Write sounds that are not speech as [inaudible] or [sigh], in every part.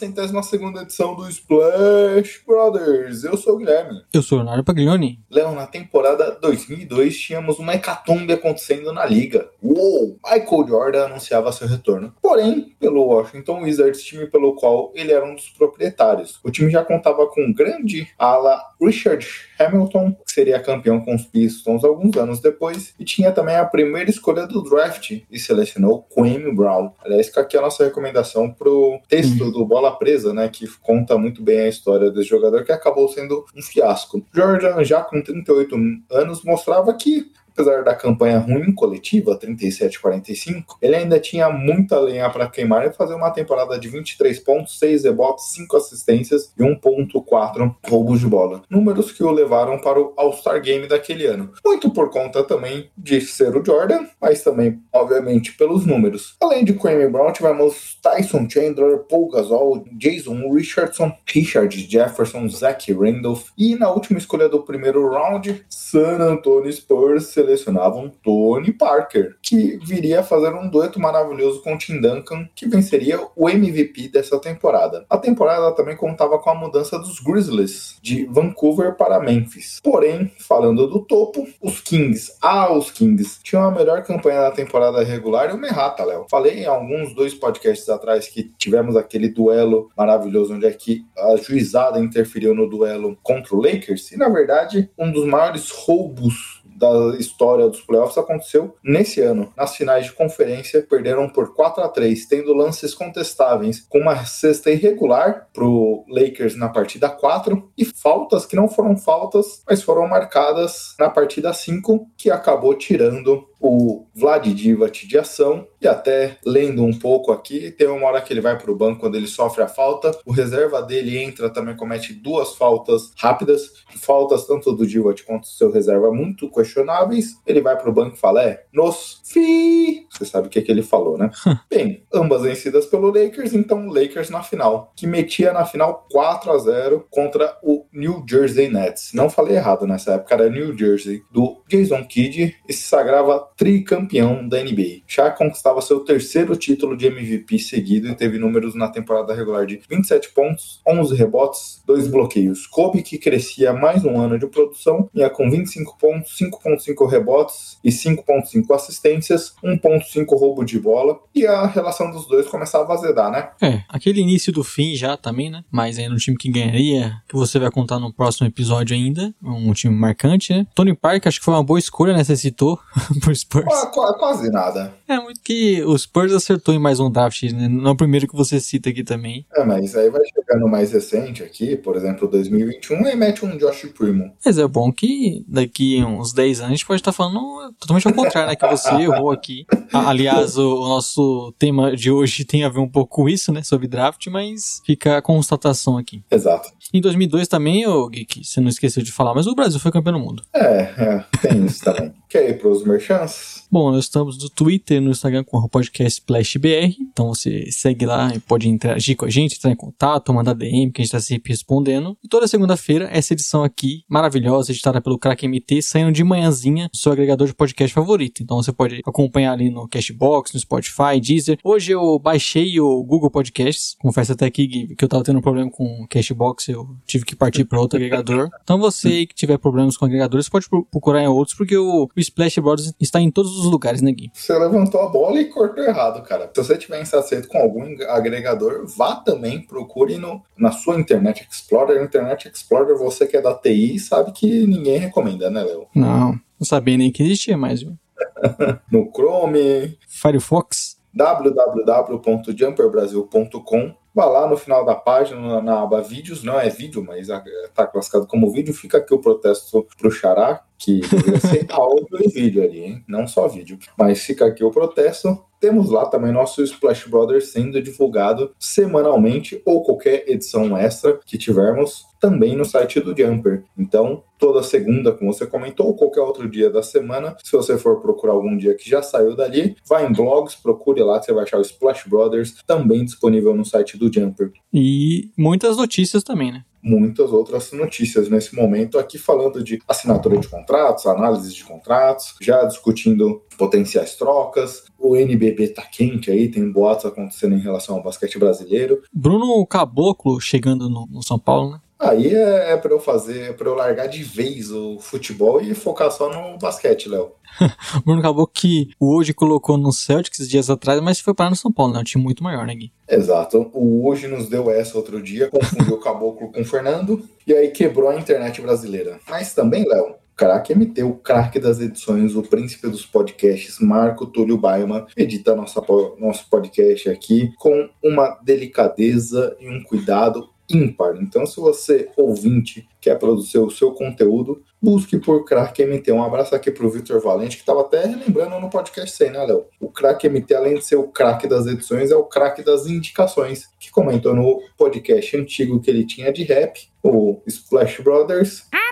Centésima segunda edição do Splash Brothers. Eu sou o Guilherme. Eu sou o Leonardo Paglioni. Léo, na temporada 2002 tínhamos uma hecatombe acontecendo na liga. Uou! Michael Jordan anunciava seu retorno. Porém, pelo Washington Wizards, time pelo qual ele era um dos proprietários. O time já contava com o grande ala Richard Hamilton, que seria campeão com os Pistons alguns anos depois, e tinha também a primeira escolha do draft e selecionou Kwame Brown. Aliás, aqui a nossa recomendação pro texto do Bola Presa, né, que conta muito bem a história desse jogador que acabou sendo um fiasco. Jordan, já com 38 anos, mostrava que apesar da campanha ruim coletiva, 37-45, ele ainda tinha muita lenha para queimar e fazer uma temporada de 23 pontos, 6 rebotes, 5 assistências e 1.4 roubos de bola. Números que o levaram para o All-Star Game daquele ano. Muito por conta também de ser o Jordan, mas também, obviamente, pelos números. Além de Kwame Brown, tivemos Tyson Chandler, Paul Gasol, Jason Richardson, Richard Jefferson, Zach Randolph e na última escolha do primeiro round, San Antonio Spurs selecionavam Tony Parker, que viria a fazer um dueto maravilhoso com Tim Duncan, que venceria o MVP dessa temporada. A temporada também contava com a mudança dos Grizzlies de Vancouver para Memphis. Porém, falando do topo, os Kings, ah, os Kings, tinham a melhor campanha da temporada regular e o Merrata, Léo. Falei em alguns dois podcasts atrás que tivemos aquele duelo maravilhoso onde é que a juizada interferiu no duelo contra o Lakers, e na verdade, um dos maiores roubos da história dos playoffs aconteceu nesse ano. Nas finais de conferência, perderam por 4 a 3 tendo lances contestáveis, com uma cesta irregular pro Lakers na partida 4 e faltas que não foram faltas, mas foram marcadas na partida 5, que acabou tirando o Vlad Divac de ação. E até lendo um pouco aqui, tem uma hora que ele vai para o banco quando ele sofre a falta, o reserva dele entra também comete duas faltas rápidas, faltas tanto do Divac quanto do seu reserva muito questionáveis, ele vai para o banco e fala, é, nos fi, você sabe o que, que ele falou, né? [laughs] Bem, ambas vencidas pelo Lakers, então Lakers na final, que metia na final 4 a 0 contra o New Jersey Nets. Não falei errado nessa época, era New Jersey, do Jason Kidd, e se sagrava tricampeão da NBA. Já conquistava seu terceiro título de MVP seguido e teve números na temporada regular de 27 pontos, 11 rebotes, 2 bloqueios. Kobe, que crescia mais um ano de produção, ia com 25 pontos, 5.5 rebotes e 5.5 assistências, 1.5 roubo de bola, e a relação dos dois começava a azedar, né? É, aquele início do fim já também, né? Mas aí no time que ganharia, que você vai contar no próximo episódio ainda, um time marcante, né? Tony Park, acho que foi uma boa escolha, né? Você citou, [laughs] por Spurs. Qu- qu- Quase nada. É muito que o Spurs acertou em mais um draft, né? Não é o primeiro que você cita aqui também. É, mas aí vai chegando mais recente aqui, por exemplo, 2021, e mete um Josh Primo. Mas é bom que daqui uns 10 anos a gente pode estar falando totalmente ao contrário, né? Que você [laughs] errou aqui. Aliás, o, o nosso tema de hoje tem a ver um pouco com isso, né? Sobre draft, mas fica a constatação aqui. Exato. Em 2002 também, o Geek, você não esqueceu de falar, mas o Brasil foi campeão do mundo. É, é, tem isso também. Quer ir pros merchants? Bom, nós estamos no Twitter e no Instagram com o podcast SplashBR, então você segue lá e pode interagir com a gente, entrar em contato, mandar DM, que a gente está sempre respondendo. E toda segunda-feira, essa edição aqui, maravilhosa, editada pelo Crack MT, saindo de manhãzinha no seu agregador de podcast favorito. Então você pode acompanhar ali no Cashbox, no Spotify, Deezer. Hoje eu baixei o Google Podcasts, confesso até aqui Gui, que eu tava tendo um problema com o Cashbox, eu tive que partir para outro agregador. Então você [laughs] que tiver problemas com agregadores, pode pro- procurar em outros, porque o, o Splash Brothers está em todos os lugares, né, Gui? Você levantou a bola e cortou errado, cara. Se você tiver insatisfeito com algum agregador, vá também, procure no, na sua Internet Explorer. Internet Explorer, você que é da TI, sabe que ninguém recomenda, né, Léo? Não, não sabia nem que existia mais, viu? [laughs] No Chrome, Firefox. www.jumperbrasil.com. Vá lá no final da página, na, aba vídeos, não é vídeo, mas está classificado como vídeo. Fica aqui o protesto pro Xará, Que deveria ser áudio e vídeo ali, hein? Não só vídeo. Mas fica aqui o protesto. Temos lá também nosso Splash Brothers sendo divulgado semanalmente ou qualquer edição extra que tivermos também no site do Jumper. Então, toda segunda, como você comentou, ou qualquer outro dia da semana, se você for procurar algum dia que já saiu dali, vai em blogs, procure lá que você vai achar o Splash Brothers também disponível no site do Jumper. E muitas notícias também, né? muitas outras notícias nesse momento, aqui falando de assinatura de contratos, análise de contratos, já discutindo potenciais trocas. O NBB tá quente aí, tem boatos acontecendo em relação ao basquete brasileiro. Bruno Caboclo chegando no, no São Paulo, né? Aí é, é para eu fazer, é para eu largar de vez o futebol e focar só no basquete, Léo. [laughs] Bruno acabou que o hoje colocou no Celtics dias atrás, mas foi parar no São Paulo, né? Um time muito maior, né, Gui? Exato. O hoje nos deu essa outro dia, confundiu o Caboclo com o Fernando e aí quebrou a internet brasileira. Mas também, Léo, craque MT, o craque das edições, o príncipe dos podcasts, Marco Túlio Baima, edita nossa, nosso podcast aqui com uma delicadeza e um cuidado ímpar. Então, se você, ouvinte, quer produzir o seu conteúdo, busque por Crack MT. Um abraço aqui para o Vitor Valente, que estava até lembrando no podcast 100, né, Léo? O Crack MT, além de ser o craque das edições, é o craque das indicações, que comentou no podcast antigo que ele tinha de rap, o Splash Brothers. E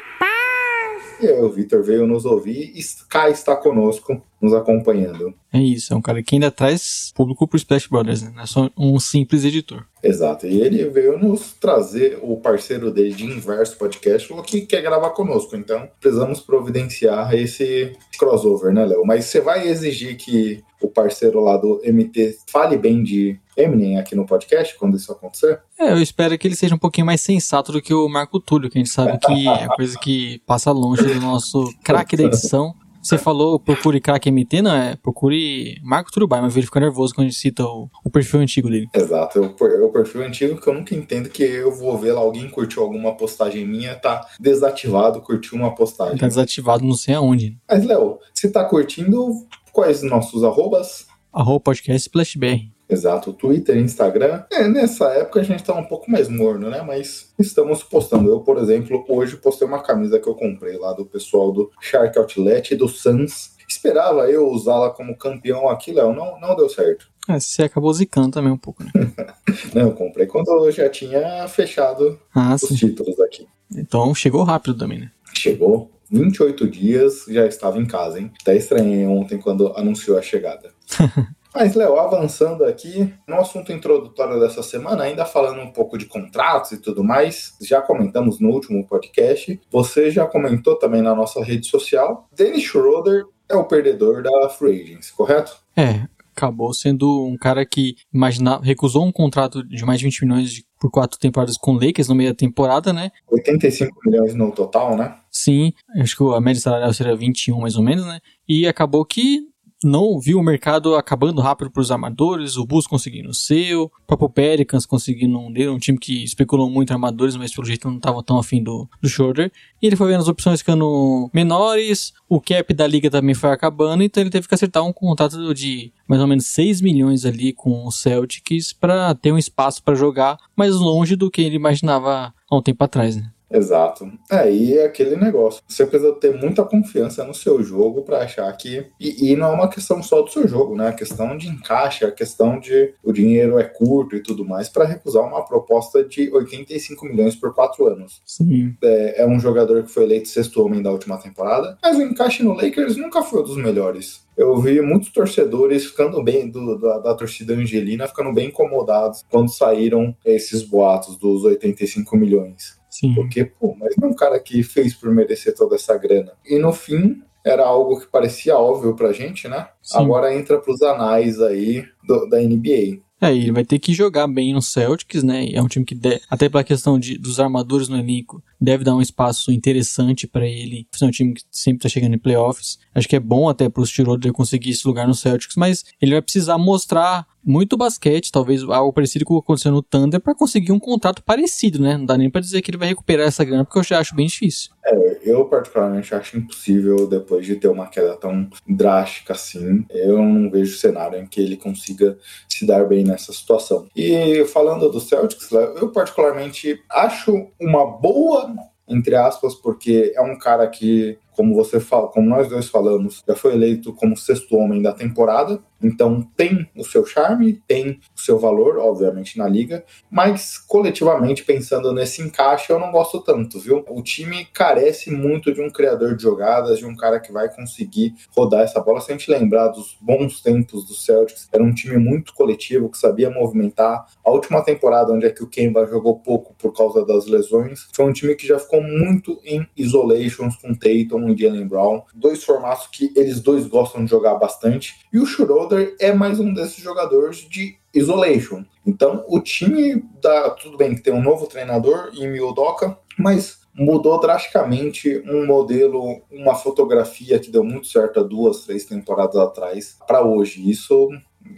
aí, o Vitor veio nos ouvir e cá está conosco, nos acompanhando. É isso, é um cara que ainda traz público pro Splash Brothers, né? Não é só um simples editor. Exato, e ele veio nos trazer o parceiro dele de Inverso Podcast, falou que quer gravar conosco, então precisamos providenciar esse crossover, né, Léo? Mas você vai exigir que o parceiro lá do MT fale bem de Eminem aqui no podcast quando isso acontecer? É, eu espero que ele seja um pouquinho mais sensato do que o Marco Túlio, que a gente sabe que é coisa que passa longe do nosso craque da edição. Você falou procure crack MT, não é? Procure Marco Turubai, mas ele fica nervoso quando a gente cita o, o perfil antigo dele. Exato, é o perfil antigo que eu nunca entendo que eu vou ver lá, alguém curtiu alguma postagem minha, tá desativado, curtiu uma postagem. Tá desativado não sei aonde. Mas, Léo, se tá curtindo, quais nossos arrobas? Arroba podcast SplashBR. Exato, Twitter, Instagram. É, nessa época a gente tá um pouco mais morno, né? Mas estamos postando. Eu, por exemplo, hoje postei uma camisa que eu comprei lá do pessoal do Shark Outlet e do Suns. Esperava eu usá-la como campeão aqui, Léo. Não, não deu certo. É, você acabou zicando também um pouco, né? [laughs] não, eu comprei quando eu já tinha fechado ah, os sim. títulos aqui. Então chegou rápido também, né? Chegou. 28 dias já estava em casa, hein? Até estranhei ontem quando anunciou a chegada. [laughs] Mas, Léo, avançando aqui, no assunto introdutório dessa semana, ainda falando um pouco de contratos e tudo mais, já comentamos no último podcast, você já comentou também na nossa rede social, Dennis Schroeder é o perdedor da Free Agents, correto? É, acabou sendo um cara que imaginava, recusou um contrato de mais de 20 milhões de, por quatro temporadas com o Lakers no meio da temporada, né? 85 milhões no total, né? Sim, acho que a média salarial seria 21 mais ou menos, né? E acabou que não viu o mercado acabando rápido para os armadores, o Bulls conseguindo o seu, o próprio Pelicans conseguindo um dele, um time que especulou muito armadores, mas pelo jeito não estava tão afim do, do Shorter. E ele foi vendo as opções ficando menores, o cap da liga também foi acabando, então ele teve que acertar um contrato de mais ou menos 6 milhões ali com o Celtics para ter um espaço para jogar mais longe do que ele imaginava há um tempo atrás, né? Exato. Aí é aquele negócio. Você precisa ter muita confiança no seu jogo para achar que. E, e, não é uma questão só do seu jogo, né? A questão de encaixe, a questão de o dinheiro é curto e tudo mais, para recusar uma proposta de 85 milhões por quatro anos. Sim. É, é um jogador que foi eleito sexto homem da última temporada, mas o encaixe no Lakers nunca foi um dos melhores eu vi muitos torcedores ficando bem, do, da, da, torcida angelina, ficando bem incomodados quando saíram esses boatos dos 85 milhões. Sim. Porque, pô, mas não é um cara que fez por merecer toda essa grana. E no fim, era algo que parecia óbvio pra gente, né? Sim. Agora entra pros anais aí do, da NBA. É, ele vai ter que jogar bem no Celtics, né? É um time que, de, até pela questão de, dos armadores no elenco, deve dar um espaço interessante para ele. É um time que sempre tá chegando em playoffs. Acho que é bom até pro Schroeder conseguir esse lugar no Celtics, mas ele vai precisar mostrar muito basquete, talvez algo parecido com o que aconteceu no Thunder, para conseguir um contrato parecido, né? Não dá nem para dizer que ele vai recuperar essa grana, porque eu já acho bem difícil. É, eu particularmente acho impossível, depois de ter uma queda tão drástica assim, eu não vejo cenário em que ele consiga se dar bem nessa situação. E falando do Celtics, eu particularmente acho uma boa entre aspas, porque é um cara que como você fala, como nós dois falamos, já foi eleito como sexto homem da temporada. Então tem o seu charme, tem seu valor, obviamente, na liga, mas coletivamente, pensando nesse encaixe, eu não gosto tanto, viu? O time carece muito de um criador de jogadas, de um cara que vai conseguir rodar essa bola. Se a gente lembrar dos bons tempos do Celtics, era um time muito coletivo, que sabia movimentar. A última temporada, onde é que o Kemba jogou pouco por causa das lesões, foi um time que já ficou muito em isolations com Tatum e Jalen Brown. Dois formatos que eles dois gostam de jogar bastante. E o Schroeder é mais um desses jogadores de isolation. Então, o time da tudo bem que tem um novo treinador em Mildoka, mas mudou drasticamente um modelo, uma fotografia que deu muito certo há duas, três temporadas atrás para hoje. Isso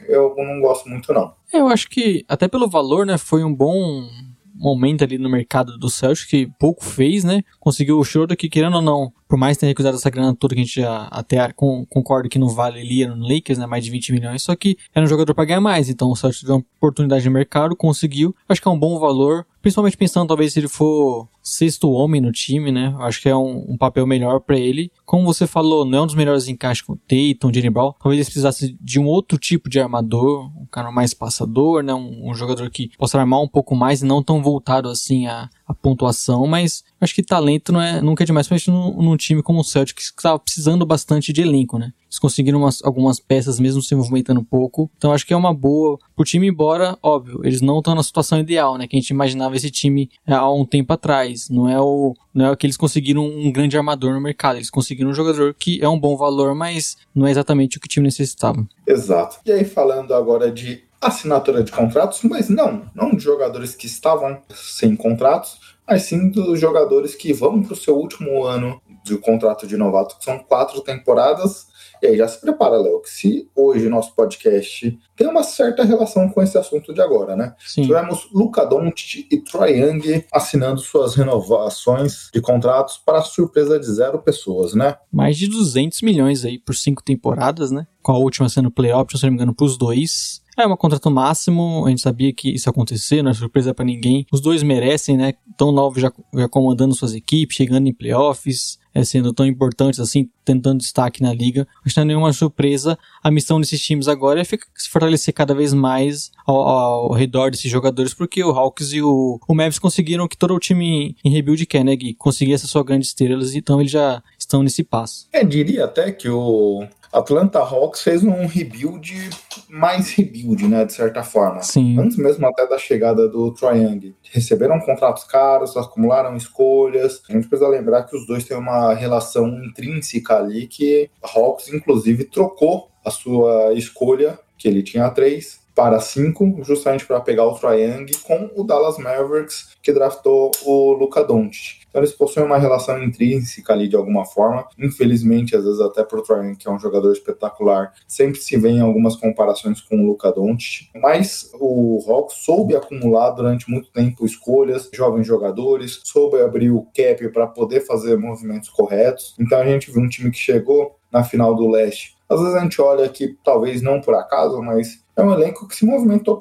eu não gosto muito não. Eu acho que até pelo valor, né, foi um bom momento ali no mercado do Celtics que pouco fez, né? Conseguiu o Schroeder que querendo ou não, por mais ter recusado essa grana toda que a gente já até concorda que não vale ele no Lakers, né, mais de 20 milhões, só que era um jogador para ganhar mais, então Celtics deu uma oportunidade de mercado, conseguiu, acho que é um bom valor, principalmente pensando talvez se ele for sexto homem no time, né, acho que é um, um papel melhor para ele. Como você falou, não é um dos melhores encaixes com o Tatum, Jalen Brown, talvez ele precisasse de um outro tipo de armador, um cara mais passador, né, um, um jogador que possa armar um pouco mais e não tão voltado assim a, a pontuação, mas acho que talento não é, nunca é demais, principalmente num, num time como o Celtics, que estava precisando bastante de elenco, né? Eles conseguiram umas, algumas peças mesmo se movimentando um pouco, então acho que é uma boa pro time, embora, óbvio, eles não estão na situação ideal, né? Que a gente imaginava esse time é, há um tempo atrás. Não é o, não é que eles conseguiram um grande armador no mercado, eles conseguiram um jogador que é um bom valor, mas não é exatamente o que o time necessitava. Exato. E aí, falando agora de assinatura de contratos, mas não, não de jogadores que estavam sem contratos, mas sim dos jogadores que vão para o seu último ano de contrato de novato, que são quatro temporadas. E aí já se prepara, Léo, que se hoje nosso podcast tem uma certa relação com esse assunto de agora, né? Sim. Tivemos Luca Doncic e Troy Young assinando suas renovações de contratos para surpresa de zero pessoas, né? Mais de 200 milhões aí por cinco temporadas, né? Com a última sendo playoff, se não me engano, para os dois. É um contrato máximo, a gente sabia que isso ia acontecer, não é surpresa para ninguém. Os dois merecem, né? Tão novos já, já comandando suas equipes, chegando em playoffs, é, sendo tão importantes assim, tentando destaque na liga. Acho que não é nenhuma surpresa. A missão desses times agora é se fortalecer cada vez mais ao, ao redor desses jogadores, porque o Hawks e o, o Mavs conseguiram que todo o time em rebuild quer, né, Gui? Conseguir essas suas grandes estrelas, então eles já estão nesse passo. É, diria até que o Atlanta Hawks fez um rebuild mais rebuild, né, de certa forma. Sim. Antes mesmo até da chegada do Triangle. Receberam contratos caros, acumularam escolhas. A gente precisa lembrar que os dois têm uma relação intrínseca ali que Hawks, inclusive, trocou a sua escolha, que ele tinha três, para cinco, justamente para pegar o Triangle com o Dallas Mavericks, que draftou o Luca Doncic. Então eles possuem uma relação intrínseca ali de alguma forma. Infelizmente, às vezes até pro Troy, que é um jogador espetacular, sempre se vê em algumas comparações com o Luka Doncic. Mas o Hawks soube acumular durante muito tempo escolhas, jovens jogadores, soube abrir o cap para poder fazer movimentos corretos. Então a gente viu um time que chegou na final do leste. Às vezes a gente olha que talvez não por acaso, mas é um elenco que se movimentou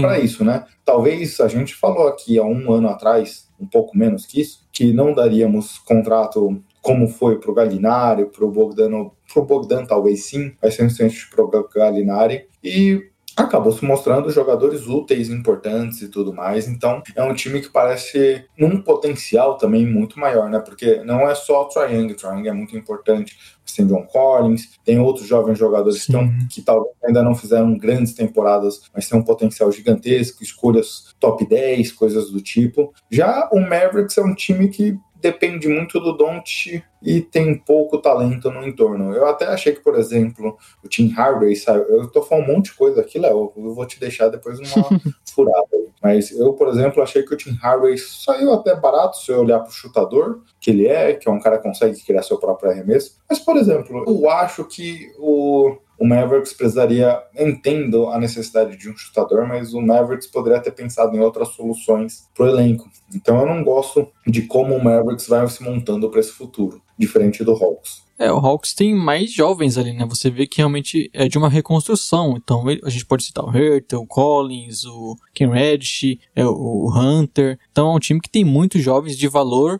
para isso, né? Talvez a gente falou aqui há um ano atrás, um pouco menos que isso, que não daríamos contrato como foi para o Galinari, para o Bogdan, para o Bogdan talvez sim, um instante para o Galinari, e acabou se mostrando jogadores úteis, importantes e tudo mais. Então é um time que parece num potencial também muito maior, né? Porque não é só o Triangle, o Triangle é muito importante. Você tem John Collins, tem outros jovens jogadores que, tão, que talvez ainda não fizeram grandes temporadas, mas tem um potencial gigantesco, escolhas top 10, coisas do tipo. Já o Mavericks é um time que depende muito do Don't e tem pouco talento no entorno. Eu até achei que, por exemplo, o Tim Hardaway saiu. Eu tô falando um monte de coisa aqui, Léo. Eu vou te deixar depois uma [laughs] furada aí. Mas eu, por exemplo, achei que o Tim Hardaway saiu até barato se eu olhar pro chutador que ele é, que é um cara que consegue criar seu próprio arremesso. Mas, por exemplo, eu acho que o o Mavericks precisaria, entendo a necessidade de um chutador, mas o Mavericks poderia ter pensado em outras soluções para o elenco. Então eu não gosto de como o Mavericks vai se montando para esse futuro, diferente do Hawks. É, o Hawks tem mais jovens ali, né? Você vê que realmente é de uma reconstrução. Então a gente pode citar o Hurtel, o Collins, o Ken Reddish, é, o Hunter. Então é um time que tem muitos jovens de valor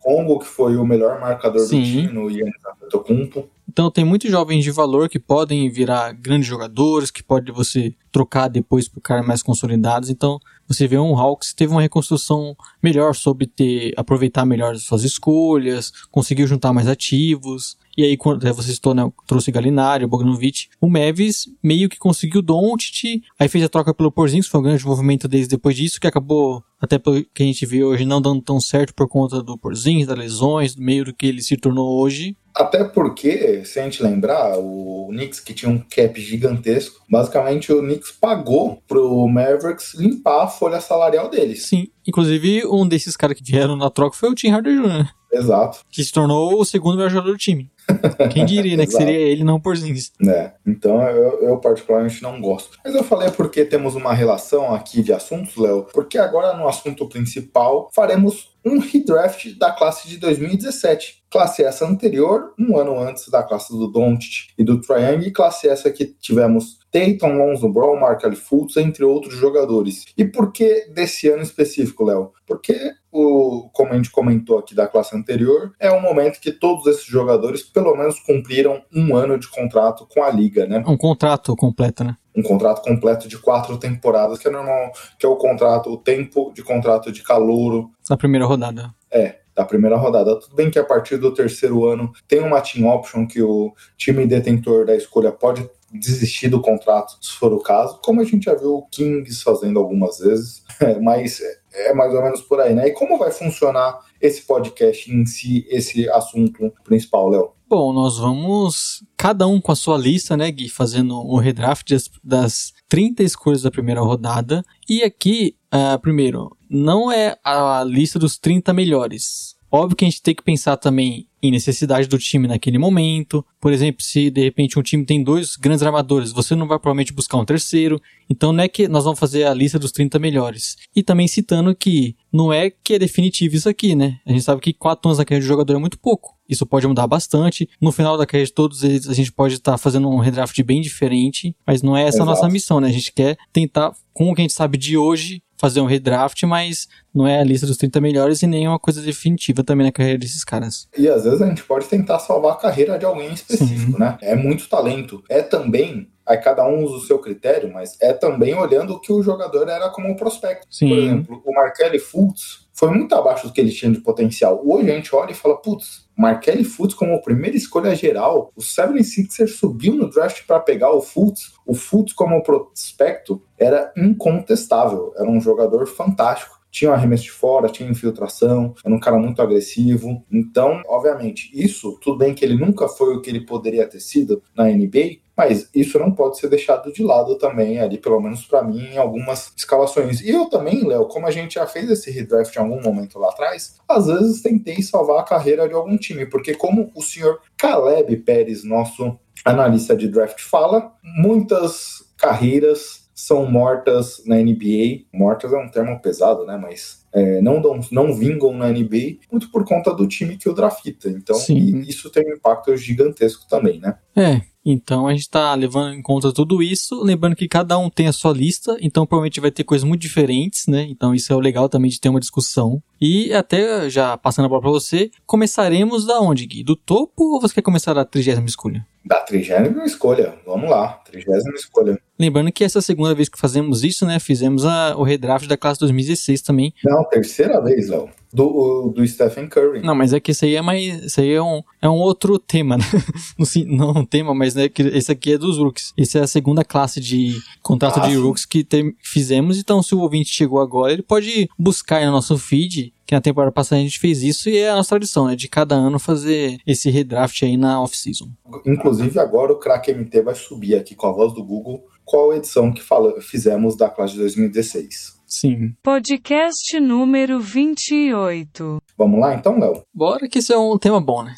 Congo, que foi o melhor marcador Sim. do time no Yannis Antetokounmpo. Então tem muitos jovens de valor que podem virar grandes jogadores, que pode você trocar depois por caras mais consolidados. Então você vê um Hawks teve uma reconstrução melhor sobre ter aproveitar melhor as suas escolhas, conseguiu juntar mais ativos. E aí quando é, você citou, né, trouxe Galinari, Bogdanovic, o Mavis meio que conseguiu Doncic, aí fez a troca pelo Porzingis, foi um grande movimento desde depois disso que acabou até pelo que a gente vê hoje não dando tão certo por conta do Porzingis, das lesões, do meio do que ele se tornou hoje. Até porque, se a gente lembrar, o Knicks que tinha um cap gigantesco, basicamente o Knicks pagou pro Mavericks limpar folha salarial deles. Sim, inclusive um desses caras que vieram na troca foi o Tim Hardaway Jr., Exato. que se tornou o segundo melhor jogador do time. Quem diria, né, [laughs] que seria ele, não o Porzingis. né? Então eu, eu particularmente não gosto. Mas eu falei porque temos uma relação aqui de assuntos, Léo, porque agora no assunto principal faremos um redraft da classe de 2017. Classe essa anterior, um ano antes da classe do Doncic e do Young, e classe essa que tivemos Tatum, Lonzo Brown, Markel Fultz, entre outros jogadores. E por que desse ano específico, Léo? Porque, o, como a gente comentou aqui da classe anterior, é um momento que todos esses jogadores pelo menos cumpriram um ano de contrato com a liga, né? Um contrato completo, né? Um contrato completo de quatro temporadas, que é normal, que é o contrato, o tempo de contrato de calouro Na primeira rodada. da primeira rodada. Tudo bem que a partir do terceiro ano tem uma team option que o time detentor da escolha pode desistir do contrato, se for o caso, como a gente já viu o Kings fazendo algumas vezes, [laughs] mas é mais ou menos por aí, né? E como vai funcionar esse podcast em si, esse assunto principal, Léo? Bom, nós vamos, cada um com a sua lista, né, Gui, fazendo o redraft das, das 30 escolhas da primeira rodada. E aqui, ah, primeiro, não é a lista dos 30 melhores. Óbvio que a gente tem que pensar também em necessidade do time naquele momento. Por exemplo, se de repente um time tem dois grandes armadores, você não vai provavelmente buscar um terceiro. Então não é que nós vamos fazer a lista dos 30 melhores. E também citando que não é que é definitivo isso aqui, né? A gente sabe que 4 anos na carreira de jogador é muito pouco. Isso pode mudar bastante. No final da carreira de todos eles, a gente pode estar fazendo um redraft bem diferente. Mas não é essa a nossa Exato. missão, né? A gente quer tentar, com o que a gente sabe de hoje, fazer um redraft, mas não é a lista dos 30 melhores e nem uma coisa definitiva também na carreira desses caras. E às vezes a gente pode tentar salvar a carreira de alguém específico, né? É muito talento. É também, aí cada um usa o seu critério, mas é também olhando o que o jogador era como prospecto. Sim. Por exemplo, o Markelly Fultz foi muito abaixo do que ele tinha de potencial. Hoje a gente olha e fala, putz, Markelly Fultz como primeira escolha geral, o 76ers subiu no draft para pegar o Fultz. O Fultz como prospecto era incontestável, era um jogador fantástico tinha um arremesso de fora, tinha infiltração, era um cara muito agressivo. Então, obviamente, isso, tudo bem que ele nunca foi o que ele poderia ter sido na NBA, mas isso não pode ser deixado de lado também, ali, pelo menos para mim, em algumas escalações. E eu também, Léo, como a gente já fez esse redraft em algum momento lá atrás, às vezes tentei salvar a carreira de algum time, porque como o senhor Caleb Pérez, nosso analista de draft, fala, muitas carreiras são mortas na NBA. Mortas é um termo pesado, né? Mas é, não, dão, não vingam na NBA muito por conta do time que o drafta. Então, isso tem um impacto gigantesco também, né? É, então a gente tá levando em conta tudo isso, lembrando que cada um tem a sua lista, então provavelmente vai ter coisas muito diferentes, né? Então isso é o legal também de ter uma discussão. E até já passando a bola pra você, começaremos da onde, Gui? Do topo ou você quer começar da trigésima escolha? Da trigésima escolha, vamos lá, trigésima escolha. Lembrando que essa é a segunda vez que fazemos isso, né? Fizemos a, o redraft da classe 2016 também. Não, terceira vez, Léo, do, do Stephen Curry. Não, mas é que esse aí é mais. Esse aí é um, é um outro tema, né? Si- [laughs] Não um tema, mas né, que esse aqui é dos rooks. Esse é a segunda classe de contrato Ah, de rooks que tem- fizemos. Então, se o ouvinte chegou agora, ele pode buscar aí no nosso feed. Que na temporada passada a gente fez isso e é a nossa tradição, né? De cada ano fazer esse redraft aí na off-season. Inclusive, agora o Crack MT vai subir aqui com a voz do Google qual edição que fala, fizemos da classe de 2016. Sim. Podcast número 28. Vamos lá então, Léo? Bora que esse é um tema bom, né?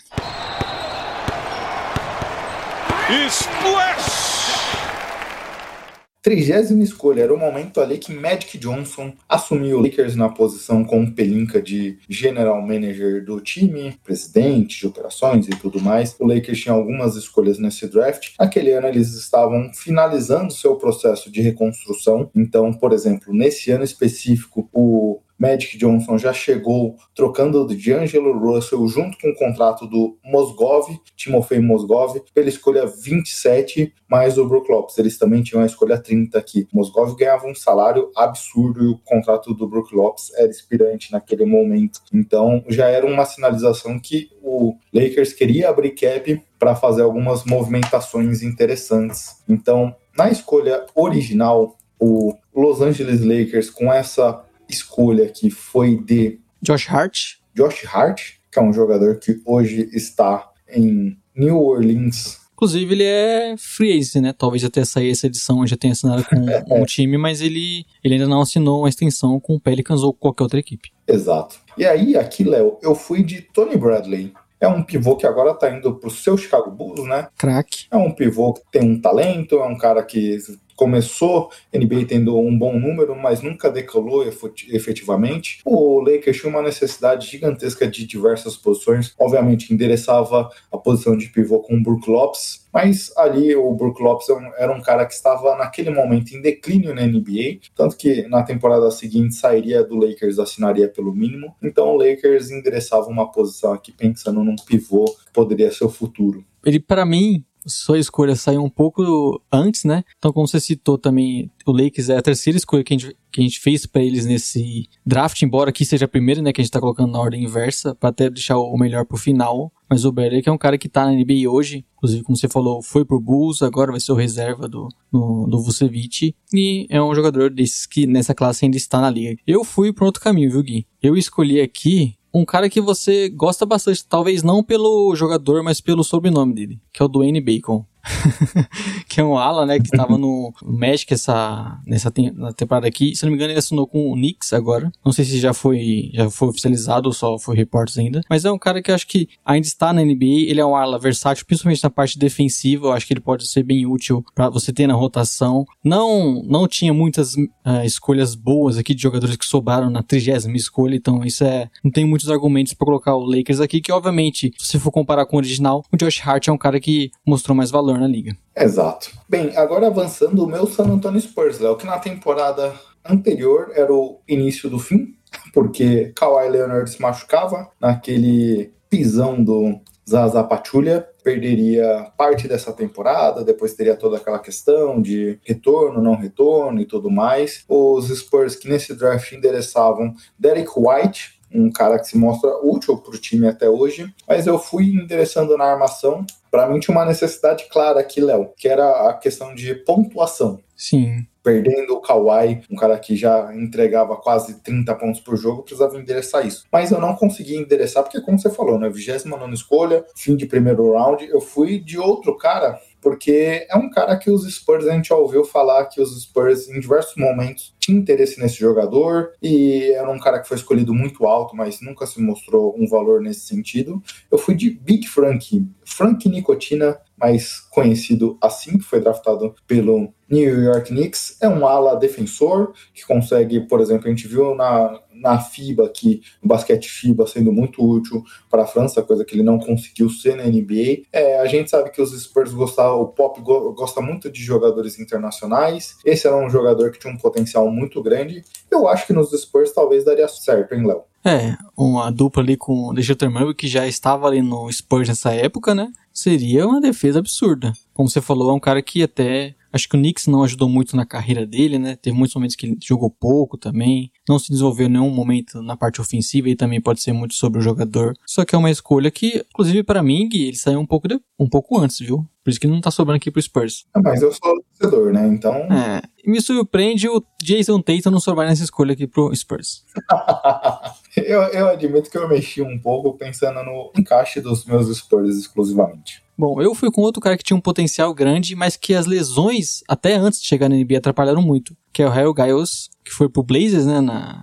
Trigésima escolha, era o momento ali que Magic Johnson assumiu o Lakers na posição com pelinca de general manager do time, presidente de operações e tudo mais. O Lakers tinha algumas escolhas nesse draft. Aquele ano eles estavam finalizando seu processo de reconstrução. Então, por exemplo, nesse ano específico, o Magic Johnson já chegou trocando de Angelo Russell junto com o contrato do Mosgov, Timofey Mosgov, pela escolha 27 mais o Brook Lopes. Eles também tinham a escolha 30 aqui. Mosgov ganhava um salário absurdo e o contrato do Brook Lopes era inspirante naquele momento. Então já era uma sinalização que o Lakers queria abrir cap para fazer algumas movimentações interessantes. Então, na escolha original, o Los Angeles Lakers com essa escolha que foi de Josh Hart. Josh Hart, que é um jogador que hoje está em New Orleans. Inclusive, ele é free agent, né? Talvez até sair essa edição já tenha assinado com [laughs] um time, mas ele, ele ainda não assinou uma extensão com o Pelicans ou qualquer outra equipe. Exato. E aí, aqui, Léo, eu fui de Tony Bradley. É um pivô que agora tá indo pro seu Chicago Bulls, né? Crack. É um pivô que tem um talento, é um cara que começou NBA tendo um bom número, mas nunca decolou efetivamente. O Lakers tinha uma necessidade gigantesca de diversas posições. Obviamente, endereçava a posição de pivô com o Brook Lopes, mas ali o Brook Lopes é era um cara que estava naquele momento em declínio na NBA, tanto que na temporada seguinte sairia do Lakers, assinaria pelo mínimo. Então o Lakers endereçava uma posição aqui pensando num pivô que poderia ser o futuro. Ele, para mim, sua escolha saiu um pouco antes, né? Então, como você citou também, o Lakers é a terceira escolha que a gente, que a gente fez para eles nesse draft, embora aqui seja a primeira, né? Que a gente tá colocando na ordem inversa, para até deixar o melhor pro final. Mas o que é um cara que tá na NBA hoje, inclusive, como você falou, foi pro Bulls, agora vai ser o reserva do, do, do Vucevic, e é um jogador desses que nessa classe ainda está na liga. Eu fui para outro caminho, viu, Gui? Eu escolhi aqui um cara que você gosta bastante, talvez não pelo jogador, mas pelo sobrenome dele, que é o Dwayne Bacon. [laughs] que é um ala, né, que tava no Magic essa, nessa tem, temporada aqui. Se não me engano, ele assinou com o Knicks agora. Não sei se já foi, já foi oficializado ou só foi reportes ainda. Mas é um cara que eu acho que ainda está na NBA. Ele é um ala versátil, principalmente na parte defensiva. Eu acho que ele pode ser bem útil para você ter na rotação. Não, não tinha muitas uh, escolhas boas aqui de jogadores que sobraram na trigésima escolha. Então, isso é. Não tem muitos argumentos para colocar o Lakers aqui. Que, obviamente, se for comparar com o original, o Josh Hart é um cara que mostrou mais valor na liga. Exato. Bem, agora avançando, o meu San Antonio Spurs, Léo, que na temporada anterior era o início do fim, porque Kawhi Leonard se machucava naquele pisão do Zaza Pachulia, perderia parte dessa temporada, depois teria toda aquela questão de retorno, não retorno e tudo mais. Os Spurs que nesse draft endereçavam Derek White, um cara que se mostra útil para o time até hoje, mas eu fui endereçando na armação. Para mim tinha uma necessidade clara aqui, Léo, que era a questão de pontuação. Sim. Perdendo o Kawhi, um cara que já entregava quase 30 pontos por jogo, precisava endereçar isso. Mas eu não consegui endereçar, porque, como você falou, né? 29 escolha, fim de primeiro round, eu fui de outro cara porque é um cara que os Spurs, a gente já ouviu falar que os Spurs, em diversos momentos, tinha interesse nesse jogador e era um cara que foi escolhido muito alto, mas nunca se mostrou um valor nesse sentido. Eu fui de Big Frank, Frank Nicotina, mais conhecido assim, que foi draftado pelo New York Knicks. É um ala defensor que consegue, por exemplo, a gente viu na, na FIBA aqui, no basquete FIBA, sendo muito útil para a França, coisa que ele não conseguiu ser na NBA. É, a gente sabe que os Spurs gostavam, o Pop gosta muito de jogadores internacionais. Esse era um jogador que tinha um potencial muito grande. Eu acho que nos Spurs talvez daria certo, hein, Léo? É, uma dupla ali com o Dejounte Murray, que já estava ali no Spurs nessa época, né? Seria uma defesa absurda. Como você falou, é um cara que até Acho que o Knicks não ajudou muito na carreira dele, né? Teve muitos momentos que ele jogou pouco também. Não se desenvolveu em nenhum momento na parte ofensiva e também pode ser muito sobre o jogador. Só que é uma escolha que, inclusive para mim, Gui, ele saiu um pouco, de, um pouco antes, viu? Por isso que não tá sobrando aqui pro Spurs. Ah, mas eu sou torcedor, né? Então. É. Me surpreende o Jason Tatum não sobrar nessa escolha aqui pro Spurs. [laughs] eu, eu admito que eu mexi um pouco pensando no encaixe dos meus Spurs exclusivamente. Bom, eu fui com outro cara que tinha um potencial grande, mas que as lesões, até antes de chegar na NBA, atrapalharam muito. Que é o Harry Giles, que foi pro Blazers, né, na...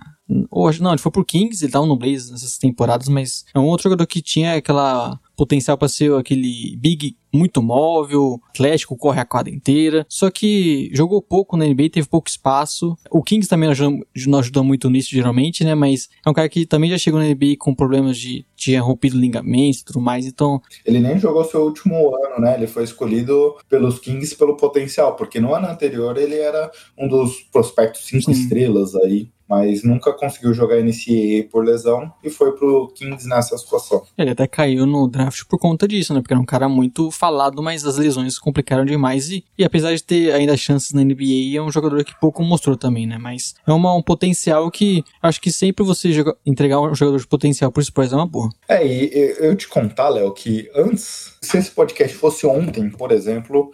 Ou, não, ele foi pro Kings, ele tava no Blazers nessas temporadas, mas é um outro jogador que tinha aquela potencial para ser aquele big muito móvel, atlético, corre a quadra inteira. Só que jogou pouco na NBA, teve pouco espaço. O Kings também não ajuda, não ajuda muito nisso, geralmente, né? Mas é um cara que também já chegou na NBA com problemas de tinha rompido ligamentos e tudo mais, então... Ele nem jogou seu último ano, né? Ele foi escolhido pelos Kings pelo potencial, porque no ano anterior ele era um dos prospectos cinco Sim. estrelas aí mas nunca conseguiu jogar NCAA por lesão e foi pro Kings nessa situação. Ele até caiu no draft por conta disso, né? Porque era um cara muito falado, mas as lesões complicaram demais. E, e apesar de ter ainda chances na NBA, é um jogador que pouco mostrou também, né? Mas é uma, um potencial que acho que sempre você joga, entregar um jogador de potencial pro Spurs é uma boa. É, e eu te contar, Léo, que antes, se esse podcast fosse ontem, por exemplo,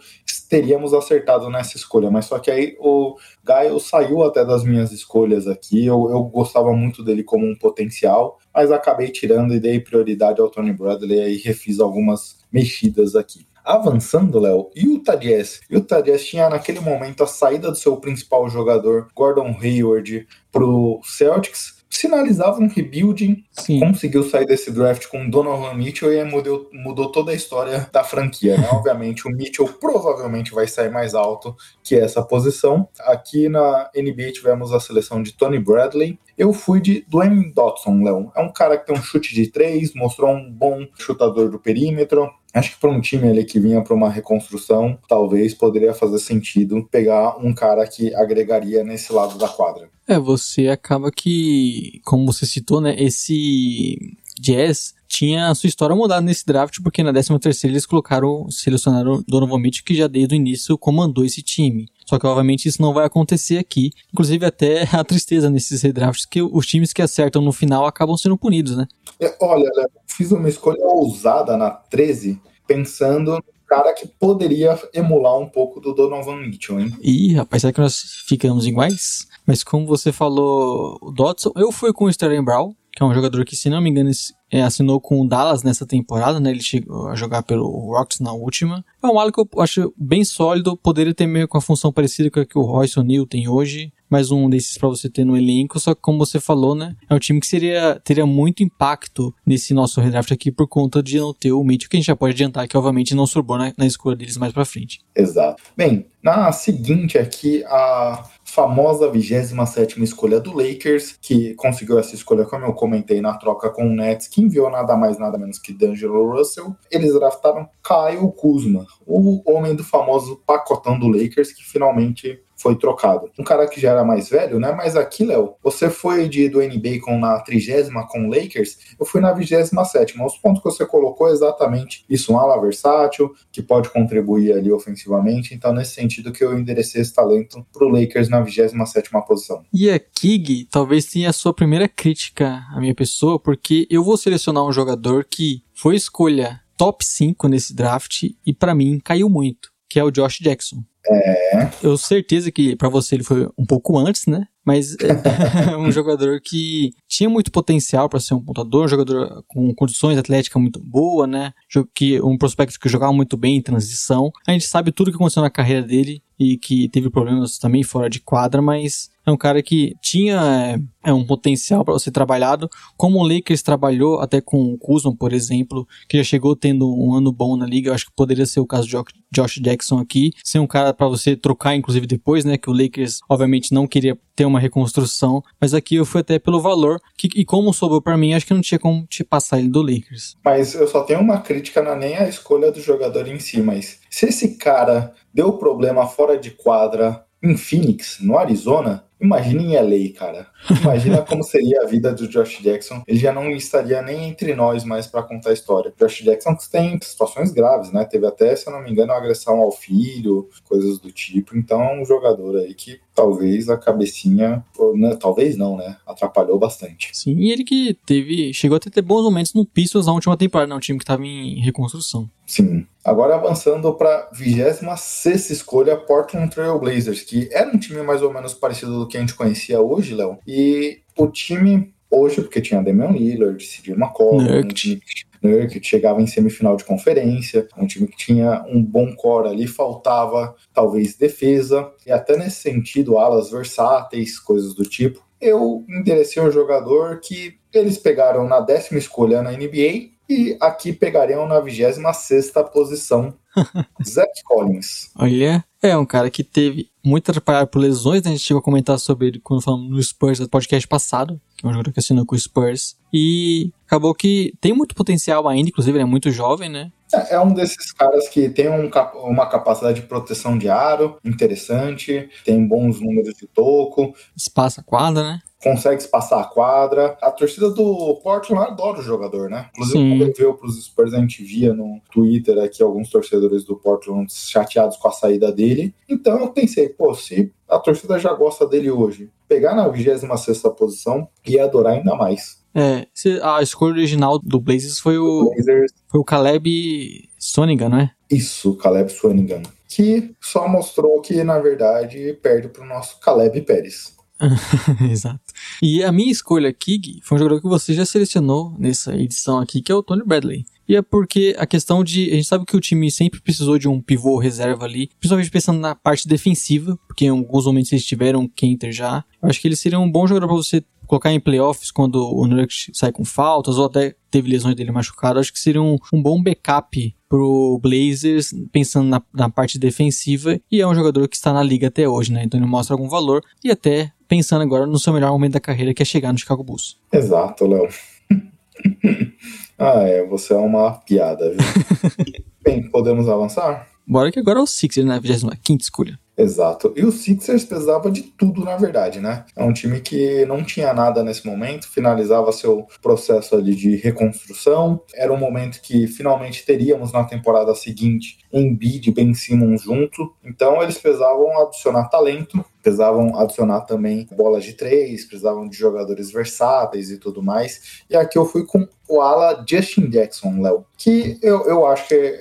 teríamos acertado nessa escolha, mas só que aí o Gaio saiu até das minhas escolhas aqui, eu, eu gostava muito dele como um potencial, mas acabei tirando e dei prioridade ao Tony Bradley e refiz algumas mexidas aqui. Avançando, Léo, Utah Jazz. Utah Jazz tinha naquele momento a saída do seu principal jogador, Gordon Hayward, pro Celtics, sinalizava um rebuilding, Sim. conseguiu sair desse draft com Donovan Mitchell e mudou, mudou toda a história da franquia. Né? [laughs] Obviamente, o Mitchell provavelmente vai sair mais alto que essa posição. Aqui na NBA tivemos a seleção de Tony Bradley. Eu fui de Dwayne Dotson, Léo. É um cara que tem um chute de três, mostrou um bom chutador do perímetro. Acho que para um time ali que vinha para uma reconstrução, talvez poderia fazer sentido pegar um cara que agregaria nesse lado da quadra. É, você acaba que, como você citou, né, esse Jazz tinha a sua história mudada nesse draft, porque na 13 terceira eles colocaram, selecionaram Donovan Mitchell, que já desde o início comandou esse time. Só que, obviamente, isso não vai acontecer aqui. Inclusive, até [laughs] a tristeza nesses redrafts, que os times que acertam no final acabam sendo punidos, né? É, olha, Léo, fiz uma escolha ousada na 13, pensando no cara que poderia emular um pouco do Donovan Mitchell, hein? Ih, rapaz, será que nós ficamos iguais? Mas como você falou, o Dodson, eu fui com o Sterling Brown, que é um jogador que, se não me engano, é, assinou com o Dallas nessa temporada, né? Ele chegou a jogar pelo Rocks na última. É um ala que eu acho bem sólido, poderia ter meio com a função parecida com a que o Royce O'Neal tem hoje. Mais um desses para você ter no elenco, só que como você falou, né? É um time que seria, teria muito impacto nesse nosso redraft aqui por conta de não ter o Mitchell, que a gente já pode adiantar que obviamente não sobrou na, na escolha deles mais para frente. Exato. Bem, na seguinte aqui, a famosa 27 escolha do Lakers, que conseguiu essa escolha, como eu comentei, na troca com o Nets, que enviou nada mais, nada menos que D'Angelo Russell. Eles draftaram Kyle Kuzma, o homem do famoso pacotão do Lakers, que finalmente foi trocado. Um cara que já era mais velho, né? Mas aqui, Léo, você foi de do Bacon na trigésima com Lakers, eu fui na vigésima sétima. Os pontos que você colocou é exatamente isso, um ala versátil, que pode contribuir ali ofensivamente. Então, nesse sentido que eu enderecei esse talento pro Lakers na vigésima sétima posição. E aqui, Gui, talvez tenha a sua primeira crítica à minha pessoa, porque eu vou selecionar um jogador que foi escolha top 5 nesse draft e para mim caiu muito, que é o Josh Jackson. É. Eu certeza que para você ele foi um pouco antes, né? Mas é [laughs] um jogador que tinha muito potencial para ser um pontador, um jogador com condições atléticas muito boa, né? Que um prospecto que jogava muito bem em transição. A gente sabe tudo que aconteceu na carreira dele e que teve problemas também fora de quadra, mas é um cara que tinha é, um potencial para ser trabalhado, como o Lakers trabalhou até com o Kuzma, por exemplo, que já chegou tendo um ano bom na liga. Eu acho que poderia ser o caso de Josh Jackson aqui, ser um cara para você trocar, inclusive depois, né? Que o Lakers obviamente não queria ter uma reconstrução, mas aqui eu fui até pelo valor que, e como sobrou para mim, acho que não tinha como te passar ele do Lakers. Mas eu só tenho uma crítica não é nem a escolha do jogador em si, mas se esse cara deu problema fora de quadra em Phoenix, no Arizona, Imagina em LA, cara. Imagina como seria a vida do Josh Jackson. Ele já não estaria nem entre nós mais para contar a história. Josh Jackson tem situações graves, né? Teve até, se eu não me engano, agressão ao filho, coisas do tipo. Então, é um jogador aí que talvez a cabecinha, né, talvez não, né? Atrapalhou bastante. Sim, e ele que teve, chegou a ter bons momentos no Pistons na última temporada, né? Um time que estava em reconstrução. Sim. Agora avançando para 26 escolha, Portland Trail Blazers, que era um time mais ou menos parecido do que a gente conhecia hoje, Léo. E o time hoje, porque tinha Damian Lillard, CJ McCollum, um que chegava em semifinal de conferência, um time que tinha um bom core ali, faltava talvez defesa, e até nesse sentido, alas versáteis, coisas do tipo. Eu enderecei um jogador que eles pegaram na décima escolha na NBA e aqui pegariam na 26 posição [laughs] Zach Collins. Olha, é um cara que teve muito atrapalhado por lesões, né? a gente chegou a comentar sobre ele quando falamos no Spurs no podcast passado, que é um jogador que assinou com o Spurs. E acabou que tem muito potencial ainda, inclusive ele é muito jovem, né? É, é um desses caras que tem um, uma capacidade de proteção de aro interessante, tem bons números de toco. Espaça quadra, né? Consegue se passar a quadra. A torcida do Portland adora o jogador, né? Inclusive, Sim. quando veio para os Spurs, a gente via no Twitter aqui alguns torcedores do Portland chateados com a saída dele. Então eu pensei, pô, se a torcida já gosta dele hoje, pegar na 26 posição e adorar ainda mais. É, a escolha original do Blazers foi o, Blazers, foi o Caleb Soniga, não é? isso, Caleb Swanigan. Que só mostrou que, na verdade, perde para o nosso Caleb Pérez. [laughs] Exato. E a minha escolha aqui, foi um jogador que você já selecionou nessa edição aqui, que é o Tony Bradley. E é porque a questão de. A gente sabe que o time sempre precisou de um pivô reserva ali, principalmente pensando na parte defensiva, porque em alguns momentos eles tiveram Kenter já. Eu acho que ele seria um bom jogador para você colocar em playoffs quando o Nurkic sai com faltas ou até teve lesões dele machucado. Acho que seria um, um bom backup pro Blazers, pensando na, na parte defensiva. E é um jogador que está na liga até hoje, né? Então ele mostra algum valor e até pensando agora no seu melhor momento da carreira, que é chegar no Chicago Bulls. Exato, Léo. [laughs] ah, é, você é uma piada, viu? [laughs] Bem, podemos avançar? Bora que agora é o Sixers, né? 25 escolha. Exato. E o Sixers precisava de tudo, na verdade, né? É um time que não tinha nada nesse momento, finalizava seu processo ali de reconstrução. Era um momento que finalmente teríamos na temporada seguinte Embiid e Ben Simmons junto. Então eles precisavam adicionar talento, precisavam adicionar também bolas de três, precisavam de jogadores versáteis e tudo mais. E aqui eu fui com o ala Justin Jackson, Léo, que eu, eu acho que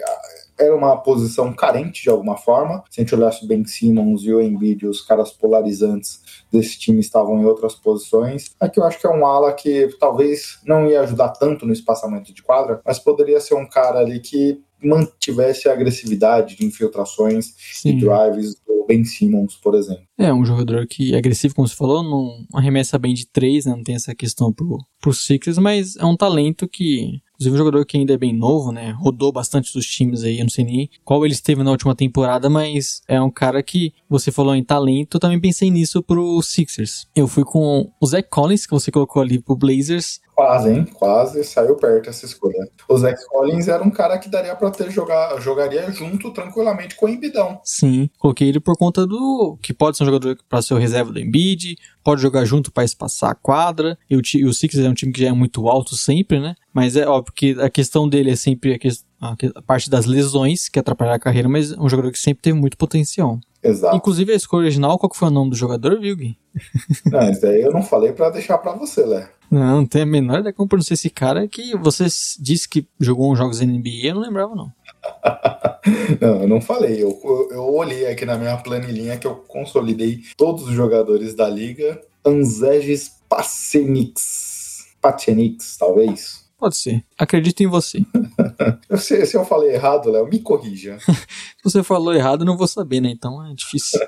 era uma posição carente de alguma forma. Se a gente olhasse o Ben Simmons e o Embiid, os caras polarizantes desse time estavam em outras posições. Aqui eu acho que é um ala que talvez não ia ajudar tanto no espaçamento de quadra, mas poderia ser um cara ali que mantivesse a agressividade de infiltrações e Sim. drives do Ben Simmons, por exemplo. É um jogador que é agressivo, como você falou, não arremessa bem de três, né? Não tem essa questão pro, pro Sixers, mas é um talento que. Inclusive, um jogador que ainda é bem novo, né? Rodou bastante dos times aí, eu não sei nem qual ele esteve na última temporada, mas é um cara que você falou em talento, eu também pensei nisso pro Sixers. Eu fui com o Zach Collins, que você colocou ali pro Blazers. Quase, hein? Quase saiu perto essa escolha. O Zach Collins era um cara que daria para ter jogar, jogaria junto tranquilamente com o Embidão. Sim, coloquei ele por conta do que pode ser um jogador para ser o reserva do Embiid, pode jogar junto para espaçar a quadra. E o, o Sixers é um time que já é muito alto sempre, né? Mas é óbvio que a questão dele é sempre a, que- a parte das lesões que atrapalham a carreira, mas é um jogador que sempre teve muito potencial. Exato. Inclusive a escolha original, qual que foi o nome do jogador, viu, Gui? Não, isso daí eu não falei para deixar para você, Lé. Não, não tem a menor ideia como pronunciar esse cara que você disse que jogou uns jogos NBA, eu não lembrava não. [laughs] Não, eu não falei. Eu, eu, eu olhei aqui na minha planilhinha que eu consolidei todos os jogadores da liga. Anzegis Pacenix. Pacenix, talvez. Pode ser. Acredito em você. [laughs] Sei- se eu falei errado, Léo, me corrija. [laughs] Se você falou errado, eu não vou saber, né? Então é difícil.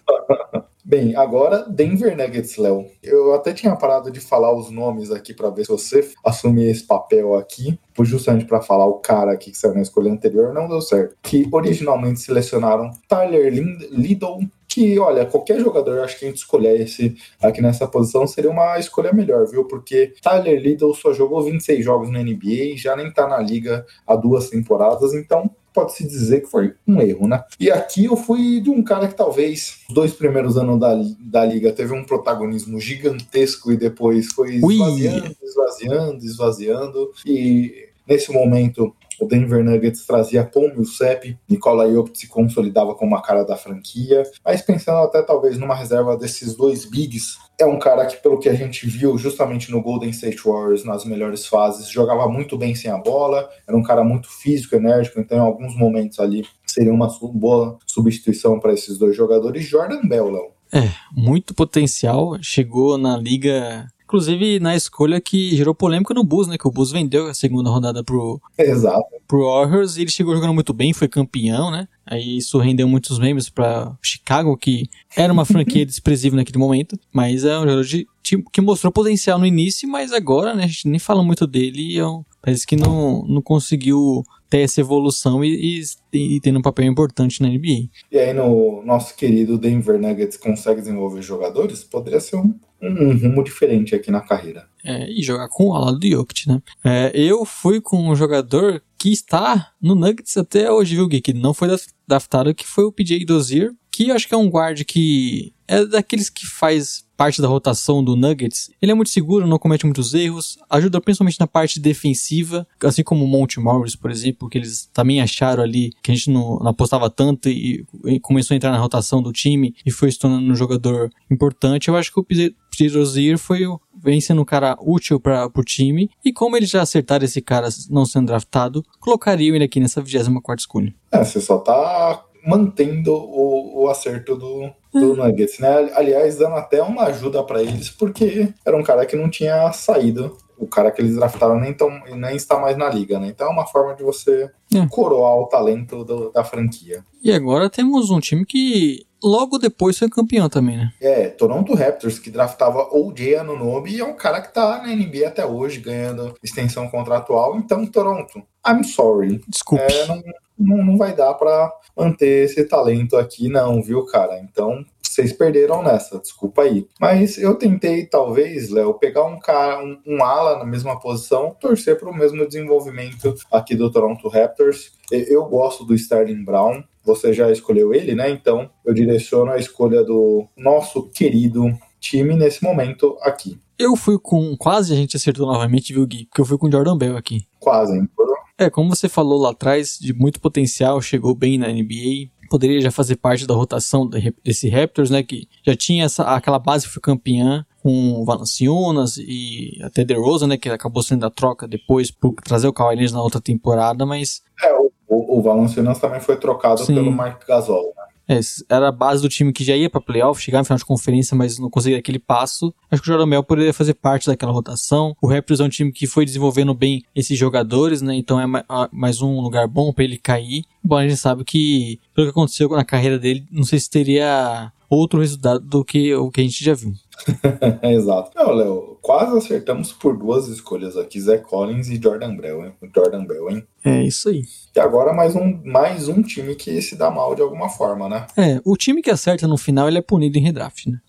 Bem, agora Denver Nuggets, Léo. Eu até tinha parado de falar os nomes aqui para ver se você assumia esse papel aqui, justamente para falar o cara aqui que saiu na escolha anterior, não deu certo. Que originalmente selecionaram Tyler Liddle, que, olha, qualquer jogador, acho que a gente escolher esse aqui nessa posição seria uma escolha melhor, viu? Porque Tyler Liddle só jogou 26 jogos na NBA, já nem tá na liga há duas temporadas, então pode-se dizer que foi um erro, né? E aqui eu fui de um cara que talvez os dois primeiros anos da, da liga teve um protagonismo gigantesco e depois foi esvaziando, esvaziando, esvaziando. E nesse momento o Denver Nuggets trazia Paul Millsap, Nikola Jokic se consolidava como a cara da franquia, mas pensando até talvez numa reserva desses dois bigs, é um cara que, pelo que a gente viu justamente no Golden State Warriors nas melhores fases, jogava muito bem sem a bola, era um cara muito físico, enérgico, então em alguns momentos ali seria uma boa substituição para esses dois jogadores. Jordan Bell, Léo. muito potencial, chegou na liga, inclusive na escolha que gerou polêmica no Bulls, né? Que o Bulls vendeu a segunda rodada pro, Exato. pro Warriors e ele chegou jogando muito bem, foi campeão, né? Aí isso rendeu muitos memes pra Chicago, que era uma franquia [laughs] desprezível naquele momento, mas é um jogador de, de- que mostrou potencial no início, mas agora, né, a gente nem fala muito dele e é um- parece que não, não conseguiu ter essa evolução e, e, e tendo um papel importante na NBA. E aí no nosso querido Denver Nuggets consegue desenvolver jogadores, poderia ser um, um rumo diferente aqui na carreira. É, e jogar com o ala do Jokic, né? É, eu fui com um jogador que está no Nuggets até hoje, viu, Gui? Que não foi draftado, que foi o PJ Dozier, que eu acho que é um guard que é daqueles que faz parte da rotação do Nuggets, ele é muito seguro, não comete muitos erros, ajuda principalmente na parte defensiva, assim como o Monte Morris, por exemplo, que eles também acharam ali que a gente não, não apostava tanto e, e, começou a entrar na rotação do time e foi se tornando um jogador importante. Eu acho que o Rozier foi vem sendo um cara útil para o time e como eles já acertaram esse cara não sendo draftado, colocariam ele aqui nessa 24 escolha. É, você só tá mantendo o, o acerto do, do. Nuggets, né? Aliás, dando até uma ajuda para eles, porque era um cara que não tinha saído. O cara que eles draftaram nem, tão, nem está mais na liga, né? Então é uma forma de você é. coroar o talento do, da franquia. E agora temos um time que logo depois foi campeão também, né? É, Toronto Raptors, que draftava OJ Anunoby, e é um cara que tá na NBA até hoje, ganhando extensão contratual. Então, Toronto, I'm sorry. Desculpe. É, não, não, não vai dar para manter esse talento aqui, não, viu, cara? Então, vocês perderam nessa, desculpa aí. Mas eu tentei, talvez, Léo, pegar um cara, um, um ala na mesma posição, torcer para o mesmo desenvolvimento aqui do Toronto Raptors. Eu gosto do Sterling Brown, você já escolheu ele, né? Então eu direciono a escolha do nosso querido time nesse momento aqui. Eu fui com. Quase a gente acertou novamente, viu, Gui? Porque eu fui com o Jordan Bell aqui. Quase, hein? É, como você falou lá atrás, de muito potencial, chegou bem na NBA, poderia já fazer parte da rotação desse Raptors, né? Que já tinha essa, aquela base que foi campeã com o Valanciunas e até DeRozan, né? Que acabou sendo a troca depois por trazer o Kawhi Leonard na outra temporada, mas... É, o, o, o Valanciunas também foi trocado Sim. pelo Mark Gasol, né? É, era a base do time que já ia para playoff, chegar no final de conferência, mas não conseguia aquele passo. Acho que o Jordan Mel poderia fazer parte daquela rotação. O Raptors é um time que foi desenvolvendo bem esses jogadores, né? Então é mais um lugar bom para ele cair. Bom, a gente sabe que pelo que aconteceu na carreira dele, não sei se teria outro resultado do que o que a gente já viu. [laughs] Exato. Não, Léo, quase acertamos por duas escolhas aqui, Zé Collins e Jordan Bell, hein? Jordan Bell, hein? É isso aí. E agora mais um, mais um time que se dá mal de alguma forma, né? É, o time que acerta no final ele é punido em redraft, né?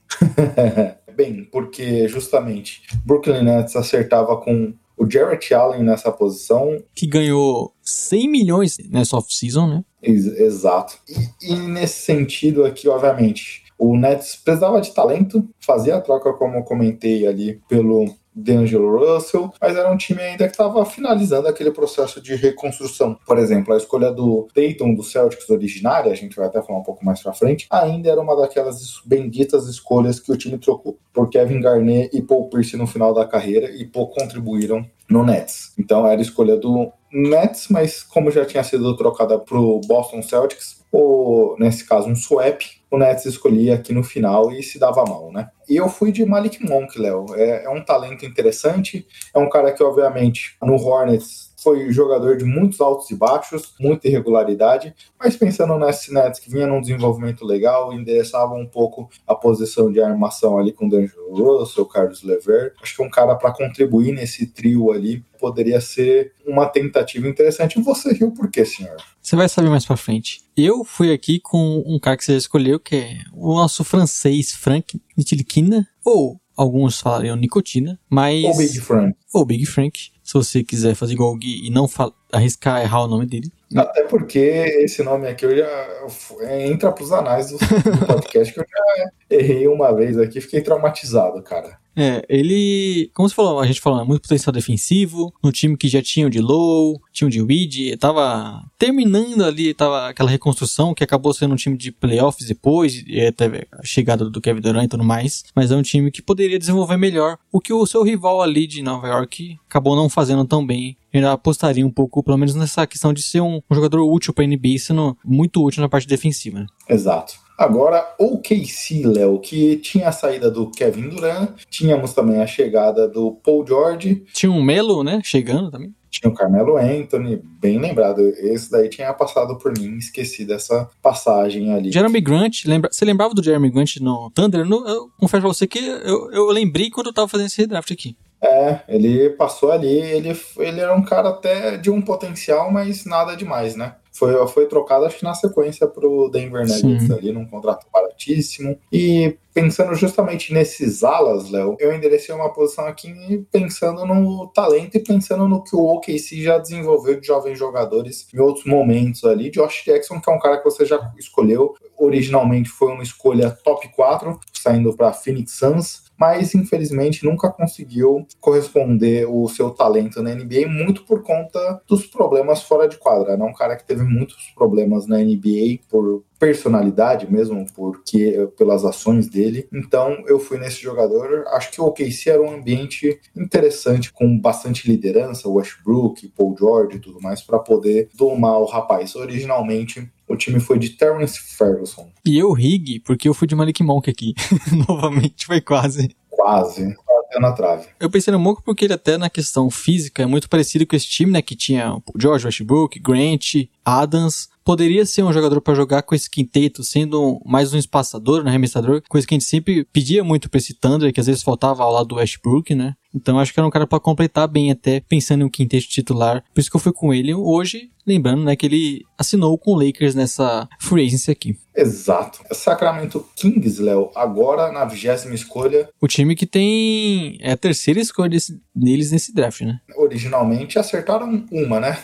[laughs] Bem, porque justamente Brooklyn Nets acertava com o Jarrett Allen nessa posição. Que ganhou 100 milhões nessa off-season, né? Ex exato. E, e, nesse sentido aqui, obviamente, o Nets precisava de talento, fazia a troca, como eu comentei ali, pelo D'Angelo Russell, mas era um time ainda que estava finalizando aquele processo de reconstrução. Por exemplo, a escolha do Dayton do Celtics originária, a gente vai até falar um pouco mais pra frente, ainda era uma daquelas benditas escolhas que o time trocou por Kevin Garnett e Paul Pierce no final da carreira e pouco contribuíram no Nets. Então era escolha do Nets, mas como já tinha sido trocada pro Boston Celtics, ou nesse caso um swap, o Nets escolhia aqui no final e se dava mal, né? E eu fui de Malik Monk, Léo. É, é um talento interessante, é um cara que, obviamente, no Hornets foi jogador de muitos altos e baixos, muita irregularidade, mas pensando nesse Nets que vinha num desenvolvimento legal, endereçava um pouco a posição de armação ali com o D'Angelo Russell, Carlos Lever. Acho que um cara para contribuir nesse trio ali poderia ser uma tentativa interessante. E você riu por quê, senhor? Você vai saber mais pra frente. Eu fui aqui com um cara que você escolheu, que é o nosso francês Frank Nitilikina, ou alguns falariam nicotina, mas... Ou Big Frank. Ou Big Frank se você quiser fazer igual o Gui e não arriscar errar o nome dele. Até porque esse nome aqui eu já é, entra pros anais do, do podcast que eu já errei uma vez aqui, fiquei traumatizado, cara. É, ele, como você falou, a gente falou, é muito potencial defensivo, no time que já tinha o de Low, tinha o de Weed, tava terminando ali, tava aquela reconstrução que acabou sendo um time de playoffs depois, e até a chegada do Kevin Durant e tudo mais, mas é um time que poderia desenvolver melhor o que o seu rival ali de Nova York acabou não fazendo tão bem. Eu apostaria um pouco, pelo menos nessa questão de ser um, um jogador útil para NBA, sendo muito útil na parte defensiva. Né? Exato. Agora, o KC, Léo, que tinha a saída do Kevin Durant, tínhamos também a chegada do Paul George. Tinha um Melo, né, chegando também. Tinha o Carmelo Anthony, bem lembrado. Esse daí tinha passado por mim, esqueci dessa passagem ali. Jeremy Grant, lembra... você lembrava do Jeremy Grant no Thunder? No... Eu confesso pra você que eu, eu lembrei quando eu tava fazendo esse redraft aqui. É, ele passou ali, ele, ele era um cara até de um potencial, mas nada demais, né? Foi, foi trocado, acho que na sequência pro Denver Nuggets Sim. ali, num contrato baratíssimo. E pensando justamente nesses alas, Léo, eu enderecei uma posição aqui pensando no talento e pensando no que o OKC já desenvolveu de jovens jogadores em outros momentos ali. Josh Jackson, que é um cara que você já escolheu, originalmente foi uma escolha top 4, saindo para Phoenix Suns mas infelizmente nunca conseguiu corresponder o seu talento na NBA, muito por conta dos problemas fora de quadra. É né? um cara que teve muitos problemas na NBA por personalidade mesmo, porque pelas ações dele. Então eu fui nesse jogador. Acho que o OKC era um ambiente interessante com bastante liderança, Westbrook, Paul George e tudo mais para poder domar o rapaz. Originalmente o time foi de Terrence Ferguson. E eu rig, porque eu fui de Malik Monk aqui. [laughs] Novamente, foi quase. Quase até na trave. Eu pensei no Monk porque ele até na questão física é muito parecido com esse time, né? Que tinha o George Westbrook, Grant, Adams. Poderia ser um jogador para jogar com esse quinteto, sendo mais um espaçador, um arremessador, coisa que a gente sempre pedia muito pra esse Thunder, que às vezes faltava ao lado do Westbrook, né? Então acho que era um cara para completar bem até pensando em um quinteto titular. Por isso que eu fui com ele hoje, lembrando, né, que ele assinou com o Lakers nessa free agency aqui. Exato. Sacramento Kings, Léo, agora na vigésima escolha. O time que tem é a terceira escolha desse, deles nesse draft, né? Originalmente acertaram uma, né?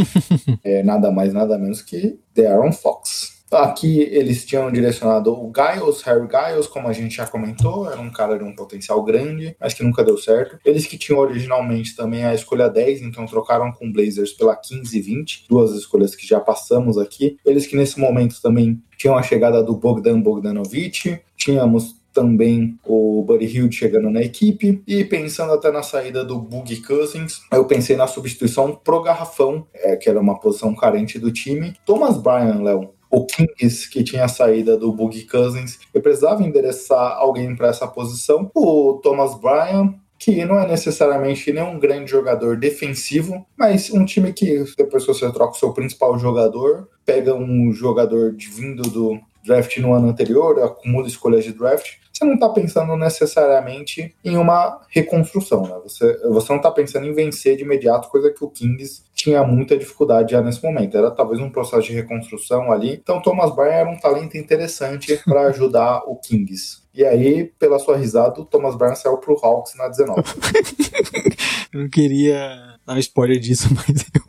[laughs] é nada mais, nada menos que The Aaron Fox. Aqui eles tinham direcionado o Giles, Harry Giles, como a gente já comentou, era um cara de um potencial grande, mas que nunca deu certo. Eles que tinham originalmente também a escolha 10, então trocaram com Blazers pela 15 e 20, duas escolhas que já passamos aqui. Eles que nesse momento também tinham a chegada do Bogdan Bogdanovic, tínhamos também o Buddy Hield chegando na equipe e pensando até na saída do Boogie Cousins, eu pensei na substituição pro Garrafão, é, que era uma posição carente do time. Thomas Bryan, Léo, o Kings, que tinha a saída do Boogie Cousins, eu precisava endereçar alguém para essa posição. O Thomas Bryan, que não é necessariamente nenhum grande jogador defensivo, mas um time que depois que você troca o seu principal jogador, pega um jogador de, vindo do draft no ano anterior, acumula escolhas de draft, você não está pensando necessariamente em uma reconstrução, né? Você, você não está pensando em vencer de imediato, coisa que o Kings tinha muita dificuldade já nesse momento. Era talvez um processo de reconstrução ali. Então, Thomas Bryan era um talento interessante [laughs] para ajudar o Kings. E aí, pela sua risada, o Thomas Bryan saiu pro Hawks na 19. eu [laughs] não queria dar spoiler disso, [laughs] mas eu,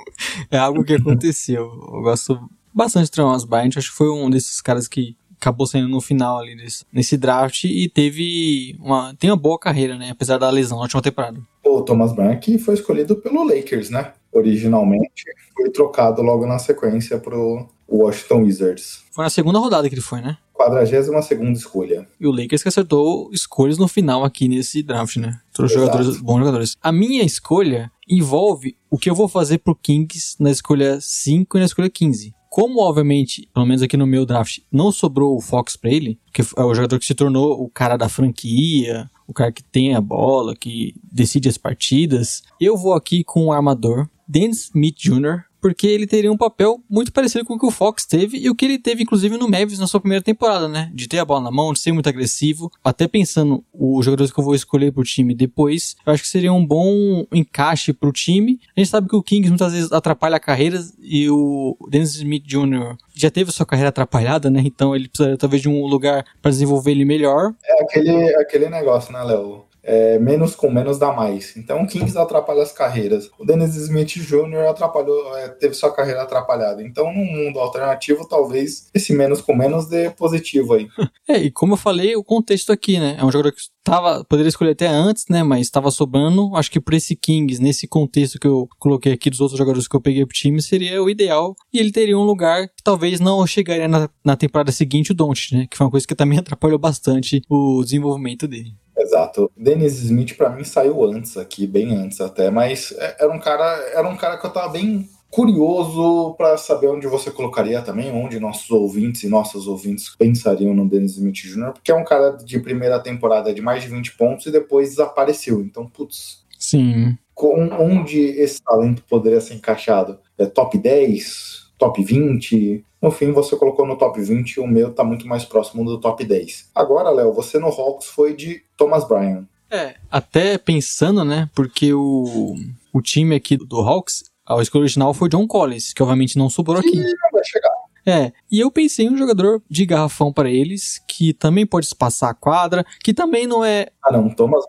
é algo que aconteceu. Eu gosto bastante de Thomas Bryan. Acho que foi um desses caras que acabou saindo no final ali desse, nesse draft e teve uma tem uma boa carreira, né, apesar da lesão na última temporada. O Thomas Bryan que foi escolhido pelo Lakers, né? Originalmente foi trocado logo na sequência pro Washington Wizards. Foi na segunda rodada que ele foi, né? 42 segunda escolha. E o Lakers que acertou escolhas no final aqui nesse draft, né? Trouxe jogadores, bons jogadores. A minha escolha envolve o que eu vou fazer pro Kings na escolha 5 e na escolha 15. Como, obviamente, pelo menos aqui no meu draft, não sobrou o Fox pra ele, que é o jogador que se tornou o cara da franquia, o cara que tem a bola, que decide as partidas, eu vou aqui com o armador Dennis Smith Jr., porque ele teria um papel muito parecido com o que o Fox teve e o que ele teve, inclusive, no Mavis na sua primeira temporada, né? De ter a bola na mão, de ser muito agressivo. Até pensando os jogadores que eu vou escolher pro time depois, eu acho que seria um bom encaixe pro time. A gente sabe que o Kings muitas vezes atrapalha carreiras e o Dennis Smith Jr. já teve a sua carreira atrapalhada, né? Então ele precisaria talvez de um lugar para desenvolver ele melhor. É aquele, aquele negócio, né, Léo? É, menos com menos dá mais. Então o Kings atrapalha as carreiras. O Dennis Smith Jr. atrapalhou, é, teve sua carreira atrapalhada. Então, num mundo alternativo, talvez esse menos com menos dê positivo aí. [laughs] É, e como eu falei, o contexto aqui, né? É um jogador que tava, poderia escolher até antes, né? Mas estava sobrando. Acho que por esse Kings, nesse contexto que eu coloquei aqui dos outros jogadores que eu peguei pro time, seria o ideal. E ele teria um lugar que talvez não chegaria na, na temporada seguinte o Don't, né? Que foi uma coisa que também [laughs] atrapalhou bastante o desenvolvimento dele. Exato. Dennis Smith para mim saiu antes aqui, bem antes até, mas é, era um cara, era um cara que eu tava bem curioso para saber onde você colocaria também, onde nossos ouvintes e nossas ouvintes pensariam no Dennis Smith Jr., porque é um cara de primeira temporada de mais de 20 pontos e depois desapareceu. Então, putz. Sim. Com, onde esse talento poderia ser encaixado? É top 10? Top 20? No fim, você colocou no top 20 e o meu tá muito mais próximo do top 10. Agora, Léo, você no Hawks foi de Thomas Bryan. É, até pensando, né? Porque o, o time aqui do Hawks, a escolha original foi John Collins, que obviamente não sobrou aqui. não vai chegar. É, e eu pensei em um jogador de garrafão para eles, que também pode espaçar a quadra, que também não é Ah, não, Thomas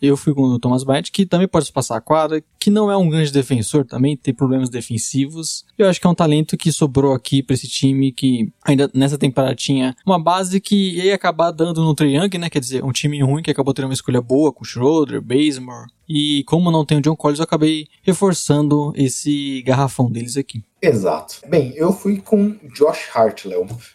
eu fui com o Thomas Bryant, que também pode passar a quadra, que não é um grande defensor também, tem problemas defensivos. Eu acho que é um talento que sobrou aqui para esse time que ainda nessa temporada tinha uma base que ia acabar dando no Triangle, né? Quer dizer, um time ruim que acabou tendo uma escolha boa com Schroeder, Bazemore. E como não tem o John Collins, eu acabei reforçando esse garrafão deles aqui. Exato. Bem, eu fui com Josh Hart.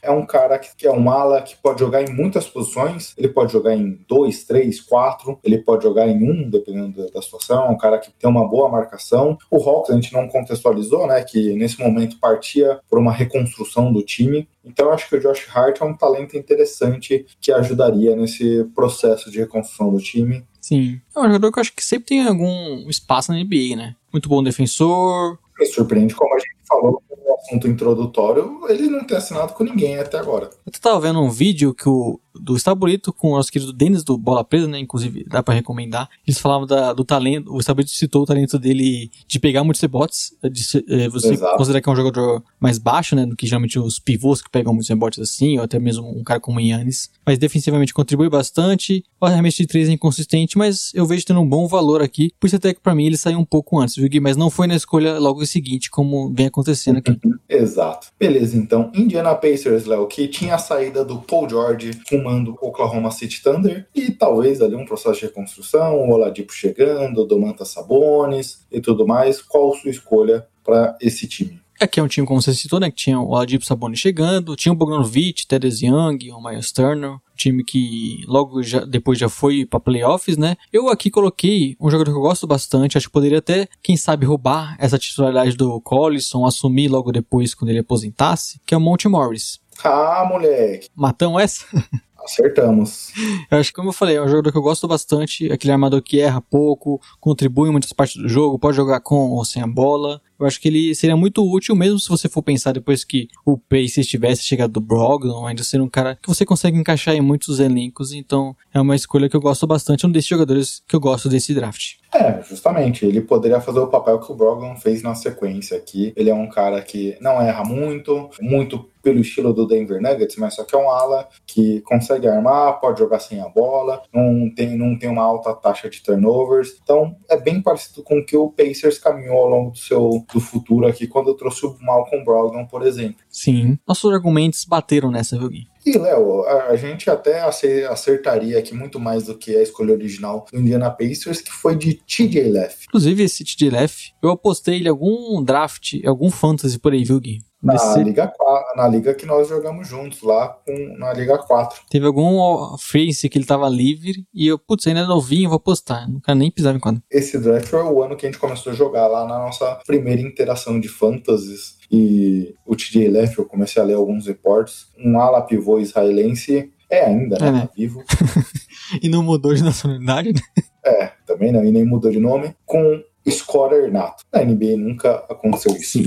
É um cara que, é um ala que pode jogar em muitas posições. Ele pode jogar em dois, três, quatro. Ele pode jogar em um, dependendo da, situação. É um cara que tem uma boa marcação. O Hawks a gente não contextualizou, né? Que nesse momento partia por uma reconstrução do time. Então acho que o Josh Hart é um talento interessante que ajudaria nesse processo de reconstrução do time. Sim. É um jogador que eu acho que sempre tem algum espaço na NBA, né? Muito bom defensor. Surpreende como a gente falou assunto introdutório, ele não tem assinado com ninguém até agora. Eu tava vendo um vídeo que o do Estabolito com o nosso querido Denis do Bola Presa, né? Inclusive, dá pra recomendar. Eles falavam da, do talento, o Estabolito citou o talento dele de pegar muitos rebotes, de eh, você Exato. considerar que é um jogador mais baixo, né? Do que geralmente os pivôs que pegam muitos rebotes assim, ou até mesmo um cara como o Yannis. Mas defensivamente contribui bastante. O arremesso de três é inconsistente, mas eu vejo tendo um bom valor aqui. Por isso até que pra mim ele saiu um pouco antes, viu, Gui? Mas não foi na escolha logo seguinte, como vem acontecendo aqui. Exato. Beleza, então, Indiana Pacers, Léo, que tinha a saída do Paul George rumando Oklahoma City Thunder e talvez ali um processo de reconstrução, o Oladipo chegando, o Domantas Sabonis e tudo mais. Qual sua escolha para esse time? Aqui é um time, como você citou, né? Que tinha o Oladipo Sabonis chegando, tinha o Bogdanovic, Teddy Young, o Miles Turner, time que logo já, depois já foi para playoffs, né? Eu aqui coloquei um jogador que eu gosto bastante, acho que poderia até, quem sabe, roubar essa titularidade do Collison, assumir logo depois quando ele aposentasse, que é o Monte Morris. Ah, moleque, Matão essa? [laughs] acertamos. Eu acho que, como eu falei, é um jogador que eu gosto bastante. Aquele armador que erra pouco, contribui em muitas partes do jogo, pode jogar com ou sem a bola. Eu acho que ele seria muito útil, mesmo se você for pensar depois que o Pace tivesse chegado do Brogdon, ainda ser um cara que você consegue encaixar em muitos elencos. Então, é uma escolha que eu gosto bastante, um desses jogadores que eu gosto desse draft. É, justamente, ele poderia fazer o papel que o Brogdon fez na sequência aqui. Ele é um cara que não erra muito, muito pelo estilo do Denver Nuggets, mas só que é um ala que consegue armar, pode jogar sem a bola, não tem, não tem uma alta taxa de turnovers. Então, é bem parecido com o que o Pacers caminhou ao longo do seu do futuro aqui, quando eu trouxe o Malcolm Brogdon, por exemplo. Sim. Nossos argumentos bateram nessa, viu, Gui? E, Léo, a, gente até ace- acertaria aqui muito mais do que a escolha original do Indiana Pacers, que foi de TJ Leff. Inclusive, esse TJ Leff, eu apostei ele algum draft, algum fantasy por aí, viu, Gui? Na Liga, 4, na liga que nós jogamos juntos, lá com, na Liga 4. Teve algum face que ele tava livre e eu, putz, ainda é novinho, vou apostar. Não quero nem pisar em quadra. Esse draft foi o ano que a gente começou a jogar lá na nossa primeira interação de fantasies. E o TJ Leff, eu comecei a ler alguns reportes. Um ala pivô israelense, é ainda, né? É, né? Tá vivo. [laughs] E não mudou de nacionalidade, né? É, também não, e nem mudou de nome. Com scorer nato. Na NBA nunca aconteceu isso.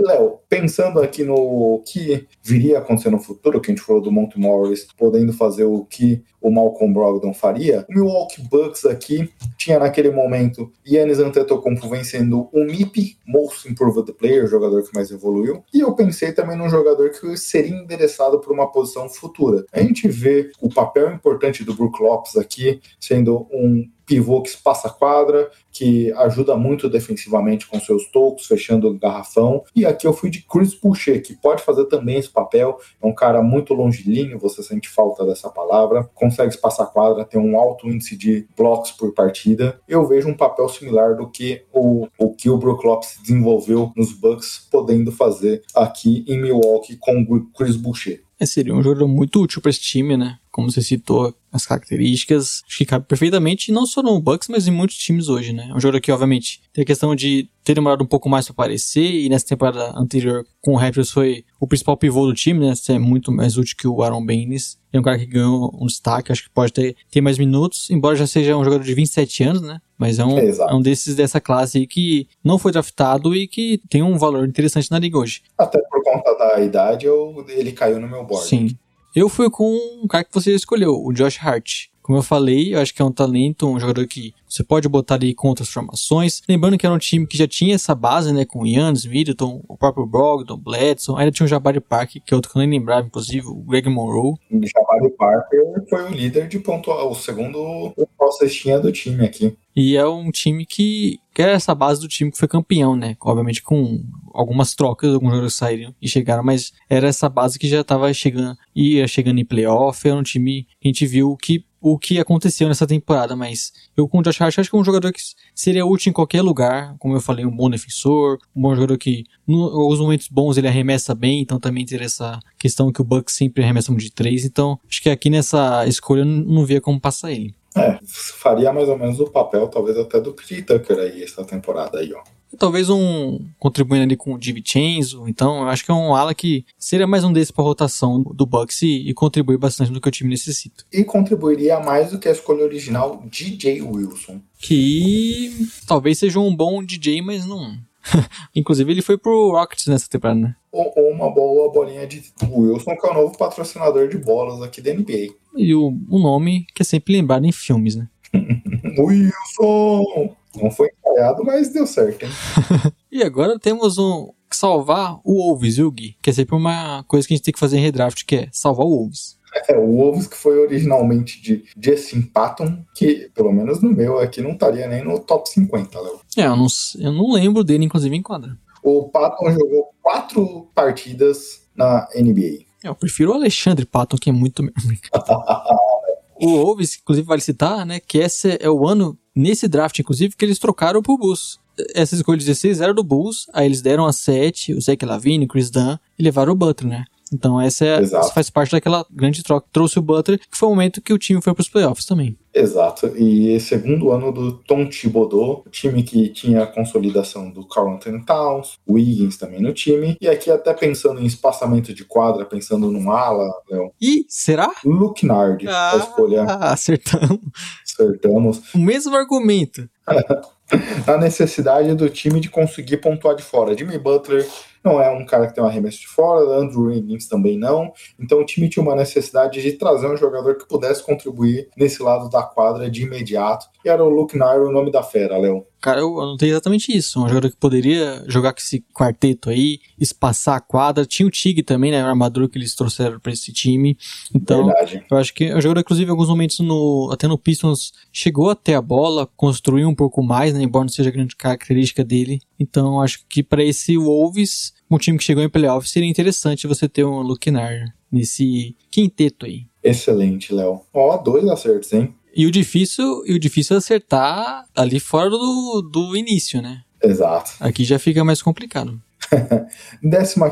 Léo, pensando aqui no que viria a acontecer no futuro, que a gente falou do Monte Morris podendo fazer o que o Malcolm Brogdon faria, o Milwaukee Bucks aqui tinha naquele momento Yannis Antetokounmpo vencendo o MIP, Most Improved Player, jogador que mais evoluiu, e eu pensei também num jogador que seria endereçado para uma posição futura. A gente vê o papel importante do Brook Lopes aqui sendo um pivô que espaça a quadra, que ajuda muito defensivamente com seus tocos, fechando o garrafão. E aqui eu fui de Chris Boucher, que pode fazer também esse papel. É um cara muito longilíneo, você sente falta dessa palavra. Consegue espaçar quadra, tem um alto índice de blocos por partida. Eu vejo um papel similar do que o, o que o Brook Lopes desenvolveu nos Bucks, podendo fazer aqui em Milwaukee com o Chris Boucher. É, seria um jogador muito útil para esse time, né? Como você citou, as características, acho que cabe perfeitamente, não só no Bucks, mas em muitos times hoje, né? É um jogador que, obviamente, tem a questão de ter demorado um pouco mais para aparecer, e nessa temporada anterior com o Raptors foi o principal pivô do time, né? Ser muito mais útil que o Aaron Baines. É um cara que ganhou um destaque, acho que pode ter, ter mais minutos, embora já seja um jogador de 27 anos, né? Mas é um, Exato. é um desses dessa classe aí que não foi draftado e que tem um valor interessante na liga hoje. Até por conta da idade, eu, ele caiu no meu board. Sim. Eu fui com um cara que você escolheu, o Josh Hart. Como eu falei, eu acho que é um talento, um jogador que você pode botar ali com outras formações. Lembrando que era um time que já tinha essa base, né? Com Yannis, Middleton, o próprio Brogdon, Bledson. Ainda tinha o Jabari Park, que é outro que eu nem lembrava, inclusive, o Greg Monroe. O Jabari Parker foi o líder de ponto, o segundo cestinha do time aqui. E é um time que, que é essa base do time que foi campeão, né? Obviamente com algumas trocas, alguns jogadores saíram e chegaram, mas era essa base que já estava chegando, ia chegando em playoff, era um time que a gente viu que o que aconteceu nessa temporada, mas eu com o Josh Hart acho que é um jogador que seria útil em qualquer lugar, como eu falei, um bom defensor, um bom jogador que nos momentos bons ele arremessa bem, então também teria essa questão que o Bucks sempre arremessa muito de três, então acho que aqui nessa escolha eu não via como passar ele. É, faria mais ou menos o papel, talvez até do Chris Tucker aí, essa temporada aí, ó. Talvez um contribuindo ali com o DiVincenzo, então eu acho que é um ala que seria mais um desses para rotação do Bucks e, e contribui bastante no que o time necessita. E contribuiria mais do que a escolha original DJ Wilson. Que talvez seja um bom DJ, mas não. [laughs] Inclusive ele foi pro Rockets nessa temporada, né? Ou, ou, uma boa bolinha de Wilson, que é o novo patrocinador de bolas aqui da NBA. E o, o nome que é sempre lembrado em filmes, né? [laughs] Wilson! Não foi ensaiado, mas deu certo, [laughs] e agora temos um salvar o Wolves, viu, Gui? Que é sempre uma coisa que a gente tem que fazer em redraft, que é salvar o Wolves. É, o Wolves que foi originalmente de Justin Patton, que pelo menos no meu aqui não estaria nem no top 50, Léo. É, eu não, eu não lembro dele, inclusive, em quadra. O Patton jogou quatro partidas na NBA. É, eu prefiro o Alexandre Patton, que é muito [laughs] [laughs] O Wolves, inclusive, vale citar, né, que esse é o ano, nesse draft, inclusive, que eles trocaram pro Bulls. Essa escolha 16 era do Bulls, aí eles deram a 7, o Zach Lavine, o Chris Dunn, e levaram o Butler, né? Então essa, é, essa faz parte daquela grande troca que trouxe o Butler, que foi o momento que o time foi para os playoffs também. Exato. E segundo ano do Tom Thibodeau, time que tinha a consolidação do Carl Anthony Towns, o Wiggins também no time. E aqui até pensando em espaçamento de quadra, pensando num ala, Léo. E será? Luke Nard, ah, a escolha. Acertamos. Acertamos. O mesmo argumento. [laughs] a necessidade do time de conseguir pontuar de fora. Jimmy Butler não é um cara que tem um arremesso de fora, Andrew Wiggins também não. Então o time tinha uma necessidade de trazer um jogador que pudesse contribuir nesse lado da quadra de imediato. E era o Luke Nair o nome da fera, Léo. Cara, eu anotei exatamente isso. Um jogador que poderia jogar com esse quarteto aí, espaçar a quadra. Tinha o Tig também, né? O armador que eles trouxeram para esse time. Então, Verdade. eu acho que o jogador, inclusive, em alguns momentos, no, até no Pistons, chegou até a bola, construiu um pouco mais, né? Embora não seja grande característica dele. Então, acho que para esse Wolves, um time que chegou em playoff, seria interessante você ter um Luke Nar nesse quinteto aí. Excelente, Léo. Ó, dois acertos, hein? E o difícil, e o difícil é acertar ali fora do, do início, né? Exato. Aqui já fica mais complicado.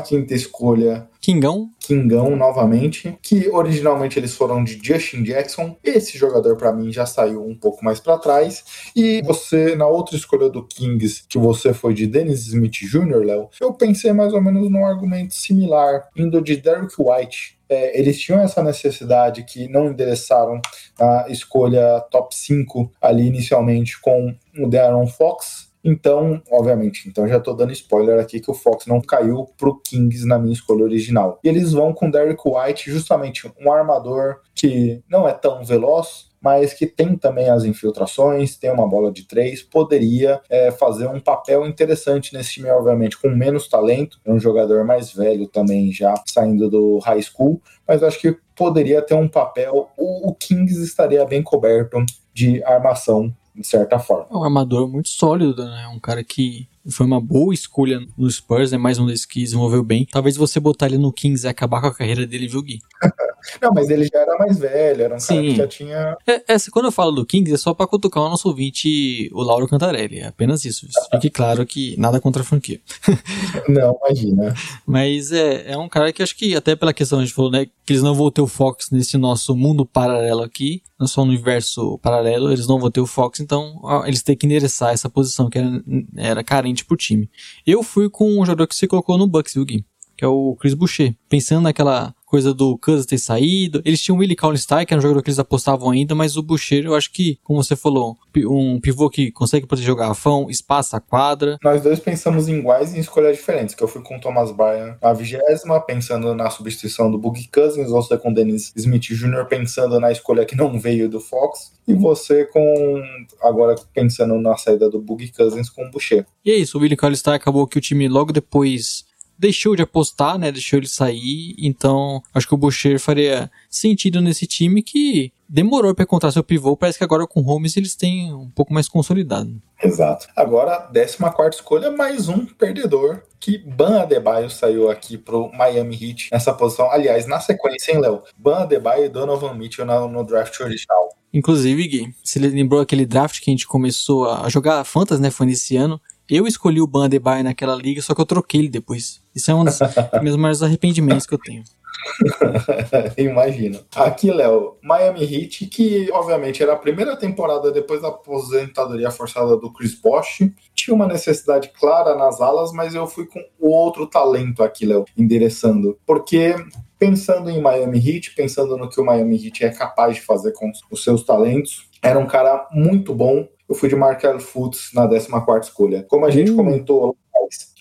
15 escolha. Kingão. Kingão novamente. Que originalmente eles foram de Justin Jackson. Esse jogador, para mim, já saiu um pouco mais para trás. E você, na outra escolha do Kings, que você foi de Dennis Smith Jr., Léo, eu pensei mais ou menos num argumento similar, indo de Derek White. É, eles tinham essa necessidade que não endereçaram a escolha top 5 ali inicialmente com o Darren Fox, então, obviamente, então já tô dando spoiler aqui que o Fox não caiu pro Kings na minha escolha original. E eles vão com Derek White, justamente um armador que não é tão veloz, mas que tem também as infiltrações, tem uma bola de três, poderia é, fazer um papel interessante nesse time, obviamente, com menos talento, é um jogador mais velho também, já saindo do high school, mas acho que poderia ter um papel, o, o Kings estaria bem coberto de armação de certa forma. É um armador muito sólido, né? Um cara que foi uma boa escolha no Spurs, é né? mais um desses que desenvolveu bem. Talvez você botar ele no Kings e acabar com a carreira dele, viu, Gui? [laughs] Não, mas ele já era mais velho, era um Sim. cara que já tinha. É, é, quando eu falo do Kings, é só pra cutucar o nosso ouvinte, o Lauro Cantarelli. É apenas isso. Fique claro que nada contra a franquia. [laughs] Não, imagina. Mas é, é um cara que acho que, até pela questão a gente falou, né, que eles não vão ter o Fox nesse nosso mundo paralelo aqui, no universo paralelo, eles não vão ter o Fox, então eles têm que endereçar essa posição que era, era carente pro time. Eu fui com um jogador que você colocou no Bucks, viu, Gui? Que é o Chris Boucher. Pensando naquela coisa do Cousins ter saído. Eles tinham o Willie Cauley-Stein, que era um jogador que eles apostavam ainda, mas o Boucher, eu acho que, como você falou, um pivô que consegue proteger o garrafão, espaça a quadra. Nós dois pensamos em iguais e em escolhas diferentes, que eu fui com o Thomas Bryan a vigésima, pensando na substituição do Boogie Cousins, você com o Dennis Smith Jr., pensando na escolha que não veio do Fox, e você com, agora pensando na saída do Boogie Cousins com o Boucher. E é isso, o Willie Cauley-Stein acabou que o time logo depois deixou de apostar, né? Deixou ele sair. Então, acho que o Boucher faria sentido nesse time que demorou para encontrar seu pivô. Parece que agora com o Holmes eles têm um pouco mais consolidado. Exato. Agora, 14 escolha, mais um perdedor. Que Ban Adebayo saiu aqui pro Miami Heat nessa posição. Aliás, na sequência, hein, Léo? Ban Adebayo e Donovan Mitchell no, no draft original. Inclusive, Gui, você lembrou aquele draft que a gente começou a jogar Fantasy, né? Foi nesse ano. Eu escolhi o Ban Adebayo naquela liga, só que eu troquei ele depois. Isso é um dos [laughs] meus maiores arrependimentos que eu tenho. [laughs] Imagino. Aqui, Léo, Miami Heat, que obviamente era a primeira temporada depois da aposentadoria forçada do Chris Bosh. Tinha uma necessidade clara nas alas, mas eu fui com outro talento aqui, Léo, endereçando. Porque pensando em Miami Heat, pensando no que o Miami Heat é capaz de fazer com os seus talentos, era um cara muito bom. Eu fui de Markel Fultz na 14 escolha. Como a gente comentou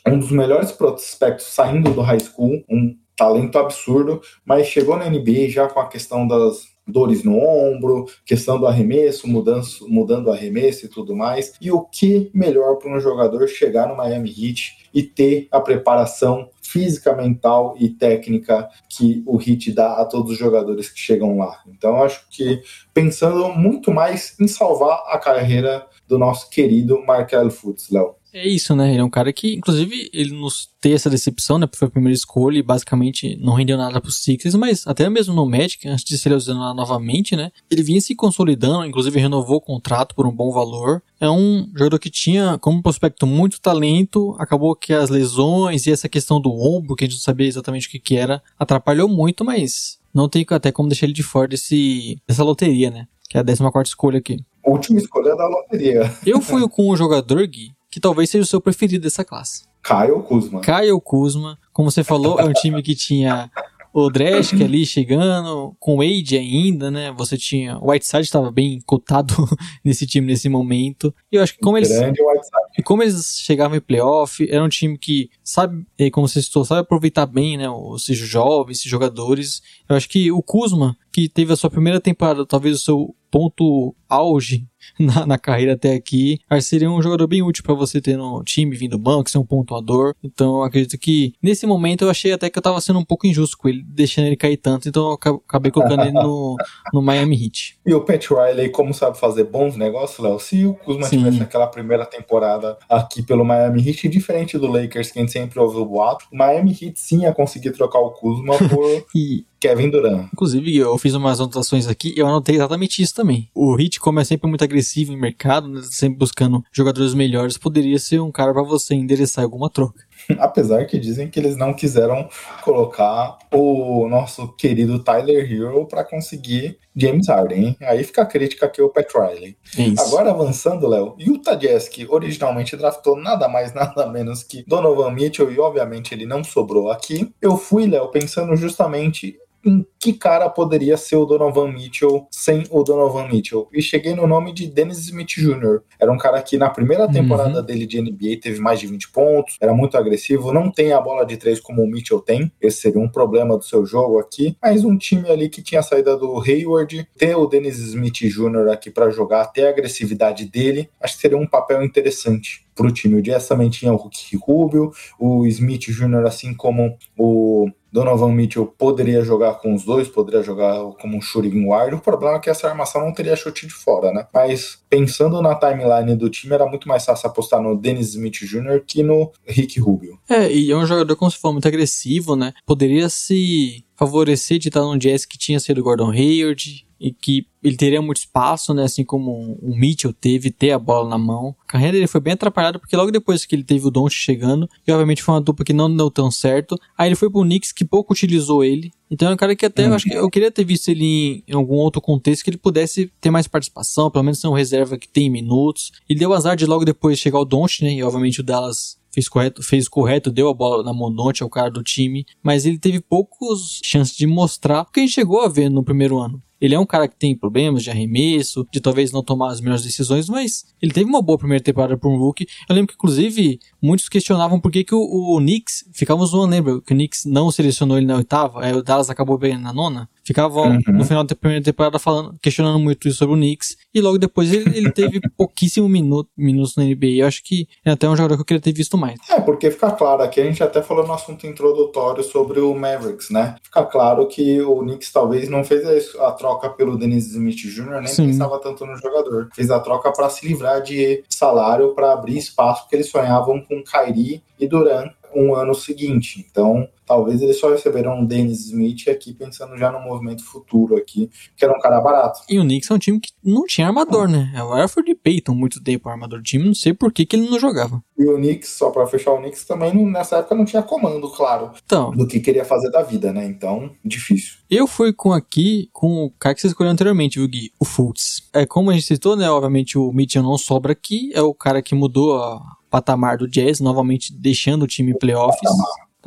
um dos melhores prospectos saindo do high school, um talento absurdo, mas chegou na NBA já com a questão das dores no ombro, questão do arremesso, mudança, mudando o arremesso e tudo mais. E o que melhor para um jogador chegar no Miami Heat e ter a preparação física, mental e técnica que o Heat dá a todos os jogadores que chegam lá. Então acho que pensando muito mais em salvar a carreira do nosso querido Markel Fultz, Léo. É isso, né? Ele é um cara que, inclusive, ele nos tem essa decepção, né? Porque foi a primeira escolha e basicamente não rendeu nada pro Sixers, mas até mesmo no Magic, antes de ser usado novamente, né? Ele vinha se consolidando, inclusive renovou o contrato por um bom valor. É um jogador que tinha como prospecto muito talento, acabou que as lesões e essa questão do ombro, que a gente não sabia exatamente o que, que era, atrapalhou muito, mas não tem até como deixar ele de fora desse, dessa loteria, né? Que é a 14 escolha aqui. Última escolha da loteria. Eu fui [laughs] com o jogador, Gui, que talvez seja o seu preferido dessa classe. Kyle Kuzma. Kyle Kuzma, como você falou, é um time que tinha o Dresch ali chegando, com o Wade ainda, né? Você tinha. O Whiteside estava bem cotado [laughs] nesse time nesse momento. E eu acho que como eles. E como eles chegavam em playoff, era um time que sabe, como você citou, sabe aproveitar bem, né? Os jovens, esses jogadores. Eu acho que o Kuzma, que teve a sua primeira temporada, talvez o seu ponto auge [laughs] na, na, carreira até aqui. Que seria um jogador bem útil para você ter no time, vindo do banco, ser um pontuador. Então eu acredito que nesse momento eu achei até que eu tava sendo um pouco injusto com ele, deixando ele cair tanto. Então eu acabei colocando ele no, [laughs] no Miami Heat. E o Pat Riley, como sabe fazer bons negócios, Léo? Se o Kuzma Sim. tivesse naquela primeira temporada aqui pelo Miami Heat, diferente do Lakers, que a gente sempre ouve o boato, o Miami Heat sim ia conseguir trocar o Kuzma [laughs] por. e Kevin Durant. Inclusive, eu fiz umas anotações aqui e eu anotei exatamente isso também. O Heat, como é sempre muito agressivo em mercado, né, sempre buscando jogadores melhores, poderia ser um cara para você endereçar alguma troca. [laughs] Apesar que dizem que eles não quiseram colocar o nosso querido Tyler Hero para conseguir James Harden. Hein? Aí fica a crítica aqui ao Pat Riley. Isso. Agora avançando, Léo, Utah Jazz, que originalmente draftou nada mais, [laughs] nada menos que Donovan Mitchell, e obviamente ele não sobrou aqui. Eu fui, Léo, pensando justamente em que cara poderia ser o Donovan Mitchell sem o Donovan Mitchell. E cheguei no nome de Dennis Smith Jr. Era um cara que na primeira uhum. temporada uhum. dele de NBA teve mais de 20 pontos, era muito agressivo, não tem a bola de três como o Mitchell tem. Esse seria um problema do seu jogo aqui. Mas um time ali que tinha saída do Hayward, ter o Dennis Smith Jr. aqui para jogar, ter a agressividade dele, acho que seria um papel interessante para o time. O Jazz também tinha o Hulk Rubio, o Smith Jr., assim como o Donovan Mitchell poderia jogar com os dois, poderia jogar como um shooting guard. O problema é que essa armação não teria chute de fora, né? Mas pensando na timeline do time, era muito mais fácil apostar no Dennis Smith Jr. que no Rick Rubio. É, e é um jogador, como se for, muito agressivo, né? Poderia se favorecer de estar num Jazz que tinha sido Gordon Hayward, e que ele teria muito espaço, né? Assim como o Mitchell teve, ter a bola na mão. A carreira dele foi bem atrapalhada porque logo depois que ele teve o Don't chegando, e obviamente foi uma dupla que não deu tão certo. Aí ele foi pro Knicks que pouco utilizou ele. Então é um cara que até eu acho que eu queria ter visto ele em algum outro contexto que ele pudesse ter mais participação, pelo menos ser um reserva que tem minutos. Ele deu azar de logo depois chegar o Don't, né? E obviamente o Dallas fez correto, fez correto, deu a bola na mão do Don't, ao cara do time, mas ele teve poucos chances de mostrar o que a gente chegou a ver no primeiro ano. Ele é um cara que tem problemas de arremesso, de talvez não tomar as melhores decisões, mas ele teve uma boa primeira temporada para um rookie. Eu lembro que, inclusive, muitos questionavam por que, que o, o Knicks, ficava zoando, lembra? Que o Knicks não selecionou ele na oitava, aí o Dallas acabou bem na nona. Ficavam Uhum. no final da primeira temporada falando, questionando muito isso sobre o Knicks. E logo depois ele, ele teve [laughs] pouquíssimo minuto, minutos na NBA. Eu acho que é até um jogador que eu queria ter visto mais. É, porque fica claro, aqui a gente até falou no assunto introdutório sobre o Mavericks, né? Fica claro que o Knicks talvez não fez a a troca pelo Dennis Smith Jr., nem Sim. pensava tanto no jogador. Fez a troca para se livrar de salário, para abrir espaço, porque eles sonhavam com Kyrie e Durant um ano seguinte. Então, talvez eles só receberam o Dennis Smith aqui pensando já no movimento futuro aqui, que era um cara barato. E o Knicks é um time que não tinha armador, né? É o Alfred Payton muito tempo armador do time, não sei por que, que ele não jogava. E o Knicks, só para fechar o Knicks, também nessa época não tinha comando, claro, Então, do que queria fazer da vida, né? Então, difícil. Eu fui com aqui com o cara que você escolheu anteriormente, viu, Gui? O Fultz. É como a gente citou, né? Obviamente o Mitchell não sobra aqui. É o cara que mudou o patamar do Jazz, novamente deixando o time playoffs.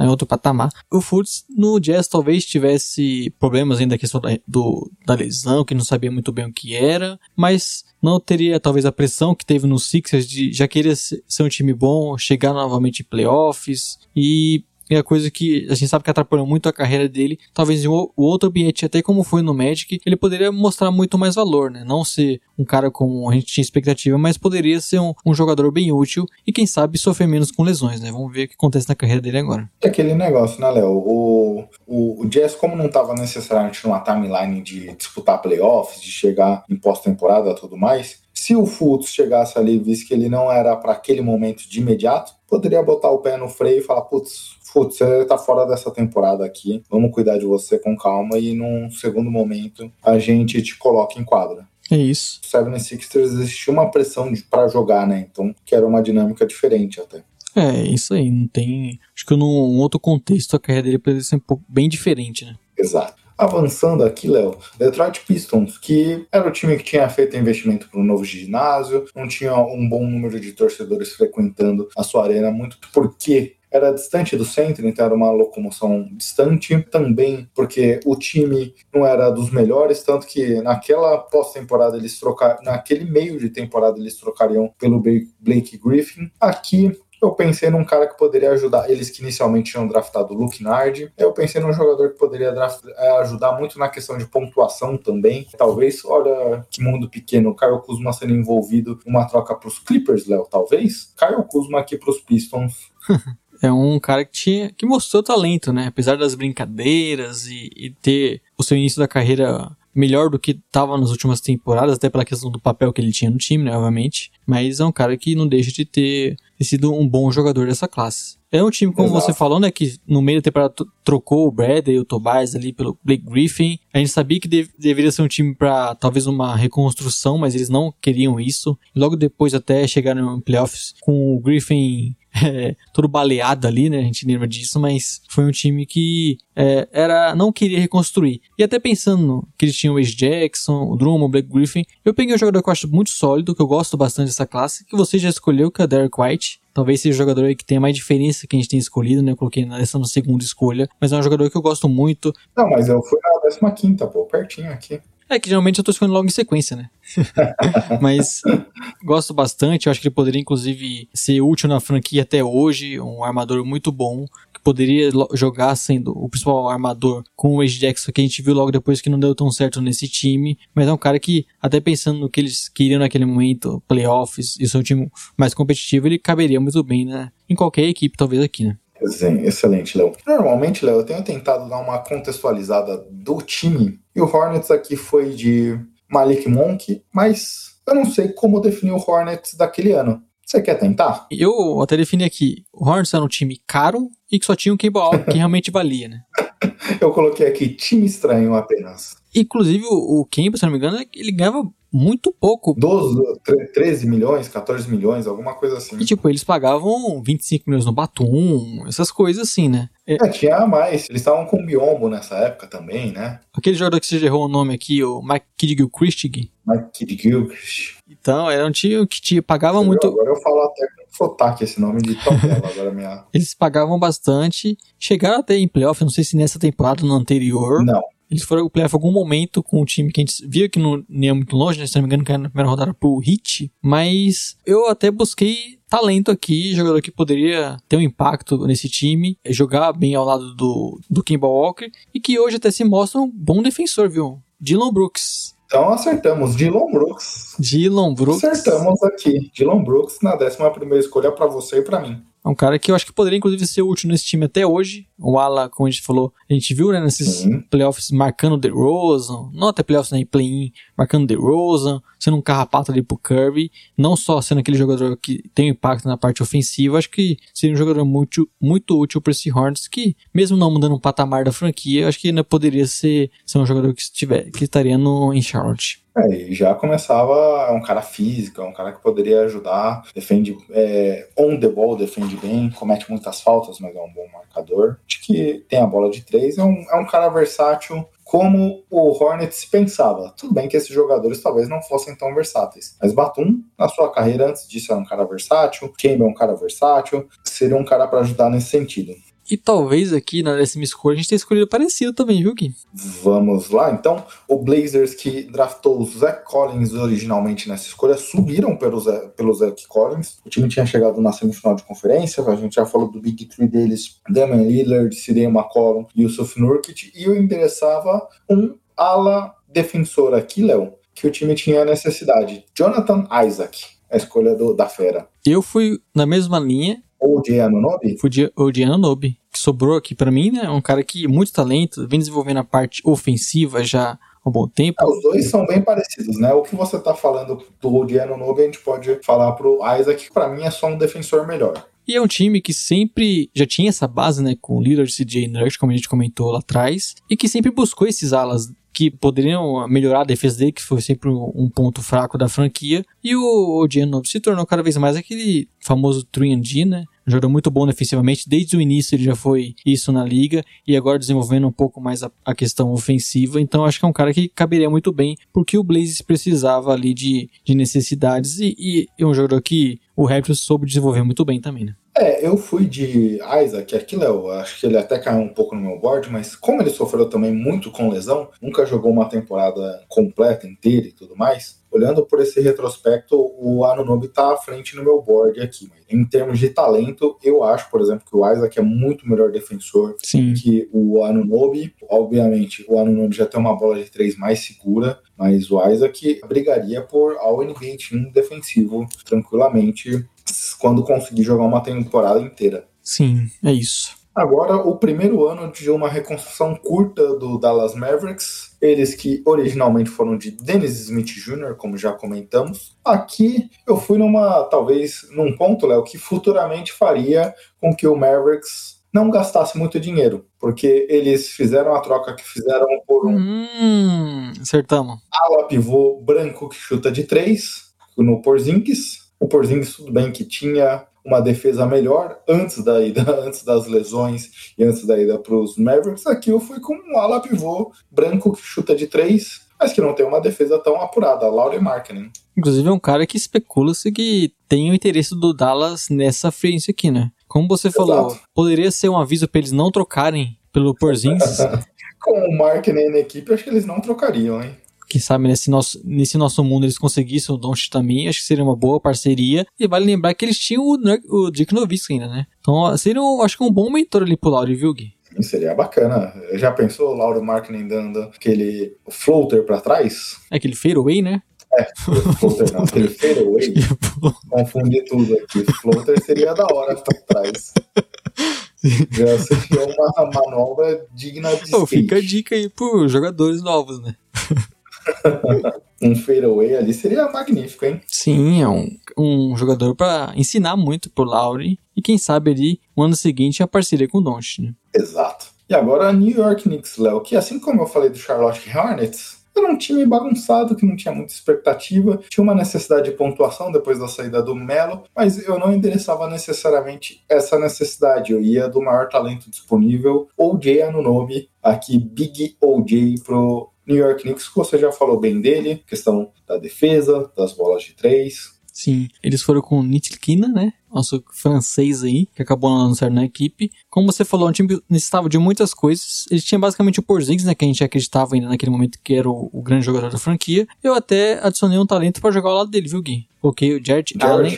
Em outro patamar. O Fultz no Jazz talvez tivesse problemas ainda da questão da, do, da lesão, que não sabia muito bem o que era, mas não teria talvez a pressão que teve no Sixers de já querer ser um time bom, chegar novamente em playoffs e é a coisa que a gente sabe que atrapalhou muito a carreira dele. Talvez em o outro ambiente, até como foi no Magic, ele poderia mostrar muito mais valor, né? Não ser um cara como a gente tinha expectativa, mas poderia ser um, um jogador bem útil e quem sabe sofrer menos com lesões, né? Vamos ver o que acontece na carreira dele agora. É aquele negócio, né, Léo? O, o, o Jazz, como não estava necessariamente numa timeline de disputar playoffs, de chegar em pós-temporada e tudo mais, se o Fultz chegasse ali e visse que ele não era para aquele momento de imediato, poderia botar o pé no freio e falar: putz, Fultz, você tá fora dessa temporada aqui, vamos cuidar de você com calma e num segundo momento a gente te coloca em quadra. É isso. O 76ers existia uma pressão para jogar, né? Então, que era uma dinâmica diferente até. É, isso aí. Não tem. Acho que num outro contexto a carreira dele poderia ser um pouco bem diferente, né? Exato. Avançando aqui, Léo, Detroit Pistons, que era o time que tinha feito investimento para um novo ginásio, não tinha um bom número de torcedores frequentando a sua arena, muito porque era distante do centro, então era uma locomoção distante. Também porque o time não era dos melhores, tanto que naquela pós-temporada eles trocaram, naquele meio de temporada eles trocariam pelo Blake- Griffin. Aqui eu pensei num cara que poderia ajudar. Eles que inicialmente tinham draftado o Luke Nard. Eu pensei num jogador que poderia draft- eh, ajudar muito na questão de pontuação também. Talvez, olha que mundo pequeno. O Kyle Kuzma sendo envolvido numa troca para os Clippers, Léo, talvez. Kyle Kuzma aqui para os Pistons. [laughs] É um cara que tinha que mostrou talento, né? Apesar das brincadeiras e, e ter o seu início da carreira melhor do que estava nas últimas temporadas, até pela questão do papel que ele tinha no time, né, obviamente. Mas é um cara que não deixa de ter, ter sido um bom jogador dessa classe. É um time, como Exato. você falou, né, que no meio da temporada tro- trocou o Bradley e o Tobias ali pelo Blake Griffin. A gente sabia que dev- deveria ser um time para talvez uma reconstrução, mas eles não queriam isso. Logo depois até chegaram em playoffs com o Griffin [laughs] é, todo baleado ali, né? A gente lembra disso, mas foi um time que é, era não queria reconstruir. E até pensando que eles tinham o Ace Jackson, o Drummond, o Blake Griffin, eu peguei um jogador que eu acho muito sólido, que eu gosto bastante dessa classe, que você já escolheu, que é o Derek White. Talvez seja o jogador que tenha mais diferença que a gente tem escolhido, né? Eu coloquei na segunda escolha. Mas é um jogador que eu gosto muito. Não, mas eu fui na 15, pô, pertinho aqui. É que geralmente eu tô escolhendo logo em sequência, né? [laughs] Mas gosto bastante. Eu acho que ele poderia, inclusive, ser útil na franquia até hoje. Um armador muito bom. Que poderia jogar sendo o principal armador com o Edge Jackson, que a gente viu logo depois que não deu tão certo nesse time. Mas é um cara que, até pensando no que eles queriam naquele momento, playoffs e ser um time mais competitivo, ele caberia muito bem, né? Em qualquer equipe, talvez aqui, né? Sim, excelente, Léo. Normalmente, Léo, eu tenho tentado dar uma contextualizada do time. E o Hornets aqui foi de Malik Monk, mas eu não sei como definir o Hornets daquele ano. Você quer tentar? Eu até defini aqui: o Hornets era um time caro e que só tinha um Kemba Walker que realmente [laughs] valia, né? Eu coloquei aqui time estranho apenas. Inclusive, o, Kemba, se não me engano, ele ganhava muito pouco. 12, tre- 13 milhões, 14 milhões, alguma coisa assim. E, tipo, eles pagavam 25 milhões no Batum, essas coisas assim, né? É, É, tinha mais. Eles estavam com o Biombo nessa época também, né? aquele jogador que você errou o nome aqui, o Mike Kidgil-Christig. Mike Kid Gilchrist. Então, era um time que te pagava Entendeu? muito. Agora eu falo até com sotaque esse nome de tão belo. [laughs] Agora minha. Eles pagavam bastante. Chegaram até em playoff, não sei se nessa temporada ou no anterior. Não. Eles foram ao playoff em algum momento com um time que a gente via que não ia muito longe, né? Se não me engano, que era na primeira rodada pro Heat. Mas eu até busquei talento aqui, jogador que poderia ter um impacto nesse time, jogar bem ao lado do, do Kemba Walker e que hoje até se mostra um bom defensor, viu? Dylan Brooks. Então acertamos. Dylan Brooks. Dylan Brooks. Acertamos aqui. Dylan Brooks na 11 escolha pra você e pra mim. É um cara que eu acho que poderia, inclusive, ser útil nesse time até hoje. O Ala, como a gente falou, a gente viu, né, nesses Sim. playoffs marcando The Rosen, não até playoffs, né, play-in, marcando The Rosen, sendo um carrapato ali pro Kirby, não só sendo aquele jogador que tem um impacto na parte ofensiva, acho que seria um jogador muito, muito útil para esse Hornets, que mesmo não mudando o patamar da franquia, acho que ainda poderia ser, ser um jogador que, estiver, que estaria no, em Charlotte. É, e já começava, é um cara físico, é um cara que poderia ajudar, defende é, on the ball, defende bem, comete muitas faltas, mas é um bom marcador. Acho que tem a bola de três, é um, é um cara versátil, como o Hornets pensava. Tudo bem que esses jogadores talvez não fossem tão versáteis, mas Batum, na sua carreira antes disso, era um cara versátil, Kemba é um cara versátil, seria um cara para ajudar nesse sentido. E talvez aqui na décima escolha a gente tenha escolhido parecido também, viu, Gui? Vamos lá, então. O Blazers que draftou o Zach Collins originalmente nessa escolha subiram pelo, Zé, pelo Zach Collins. O time tinha chegado na semifinal de conferência, a gente já falou do Big Three deles: Damian Lillard, Sirene McCollum e Yusuf Nurkic. E eu endereçava um ala defensor aqui, Léo, que o time tinha necessidade: Jonathan Isaac, a escolha do, da fera. Eu fui na mesma linha, Ou de Anunobi? fui de, o de Anunoby, que sobrou aqui pra mim, né? Um cara que muito talento, vem desenvolvendo a parte ofensiva já há um bom tempo. Ah, os dois são bem parecidos, né? O que você tá falando do Odiano Nobe, a gente pode falar pro Isaac, que pra mim é só um defensor melhor. E é um time que sempre já tinha essa base, né, com o Lillard, CJ Nurse, como a gente comentou lá atrás, e que sempre buscou esses alas que poderiam melhorar a defesa dele, que foi sempre um ponto fraco da franquia. E o Odiano se tornou cada vez mais aquele famoso 3D, né? Jogador muito bom defensivamente, desde o início ele já foi isso na liga, e agora desenvolvendo um pouco mais a, a questão ofensiva. Então acho que é um cara que caberia muito bem, porque o Blazes precisava ali de, de necessidades, e, e é um jogador que o Raptors soube desenvolver muito bem também, né? É, eu fui de Isaac aqui, Léo. Acho que ele até caiu um pouco no meu board, mas como ele sofreu também muito com lesão, nunca jogou uma temporada completa, inteira e tudo mais. Olhando por esse retrospecto, o Anunobi tá à frente no meu board aqui. Mas em termos de talento, eu acho, por exemplo, que o Isaac é muito melhor defensor Sim. que o Anunobi. Obviamente, o Anunobi já tem uma bola de três mais segura, mas o Isaac brigaria por ao NBA Team defensivo tranquilamente quando conseguir jogar uma temporada inteira. Sim, é isso. Agora, o primeiro ano de uma reconstrução curta do Dallas Mavericks, eles que originalmente foram de Dennis Smith Jr., como já comentamos. Aqui eu fui numa, talvez, num ponto, Léo, que futuramente faria com que o Mavericks não gastasse muito dinheiro, porque eles fizeram a troca que fizeram por um Hum, acertamos. ala pivô branco que chuta de três no Porzingis. O Porzingis, tudo bem que tinha uma defesa melhor antes da ida, [laughs] antes das lesões e antes da ida para os Mavericks. Aqui eu fui com um ala pivô branco que chuta de três, mas que não tem uma defesa tão apurada, Laurie Markkinen. Inclusive é um cara que especula-se que tem o interesse do Dallas nessa frente aqui, né? Como você falou, Exato. poderia ser um aviso para eles não trocarem pelo Porzingis. [laughs] Com o Markkinen na equipe, acho que eles não trocariam, hein? Quem sabe nesse nosso, nesse nosso mundo eles conseguissem o Doncic também, acho que seria uma boa parceria. E vale lembrar que eles tinham o, Nur- o Nowitzki ainda, né? Então seria, um, acho que um bom mentor ali pro Lauri, viu, Gui? Seria bacana. Já pensou o Laurie Markkinen dando aquele floater para trás? É aquele fadeaway, né? Floater não, aquele [laughs] fadeaway. Confundir tudo aqui. Floater seria da hora pra trás. Já seria uma manobra digna de skate. fica a dica aí pros jogadores novos, né? [laughs] [laughs] Um fadeaway ali seria magnífico, hein? Sim, é um, um jogador pra ensinar muito pro Lauri. E quem sabe ali, no ano seguinte, a parceria com o Doncic, né? Exato. E agora New York Knicks, Léo, que assim como eu falei do Charlotte Hornets, era um time bagunçado, que não tinha muita expectativa, tinha uma necessidade de pontuação depois da saída do Melo, mas eu não endereçava necessariamente essa necessidade. Eu ia do maior talento disponível, OJ Anunobi, aqui Big OJ pro New York Knicks, que você já falou bem dele, questão da defesa, das bolas de três. Sim, eles foram com Nitkina, né? Nosso francês aí, que acabou não certo na equipe. Como você falou, o time necessitava de muitas coisas. Ele tinha basicamente o Porzingis, né? Que a gente acreditava ainda naquele momento que era o, o grande jogador da franquia. Eu até adicionei um talento para jogar ao lado dele, viu, Gui? Coloquei o Jared, Allen,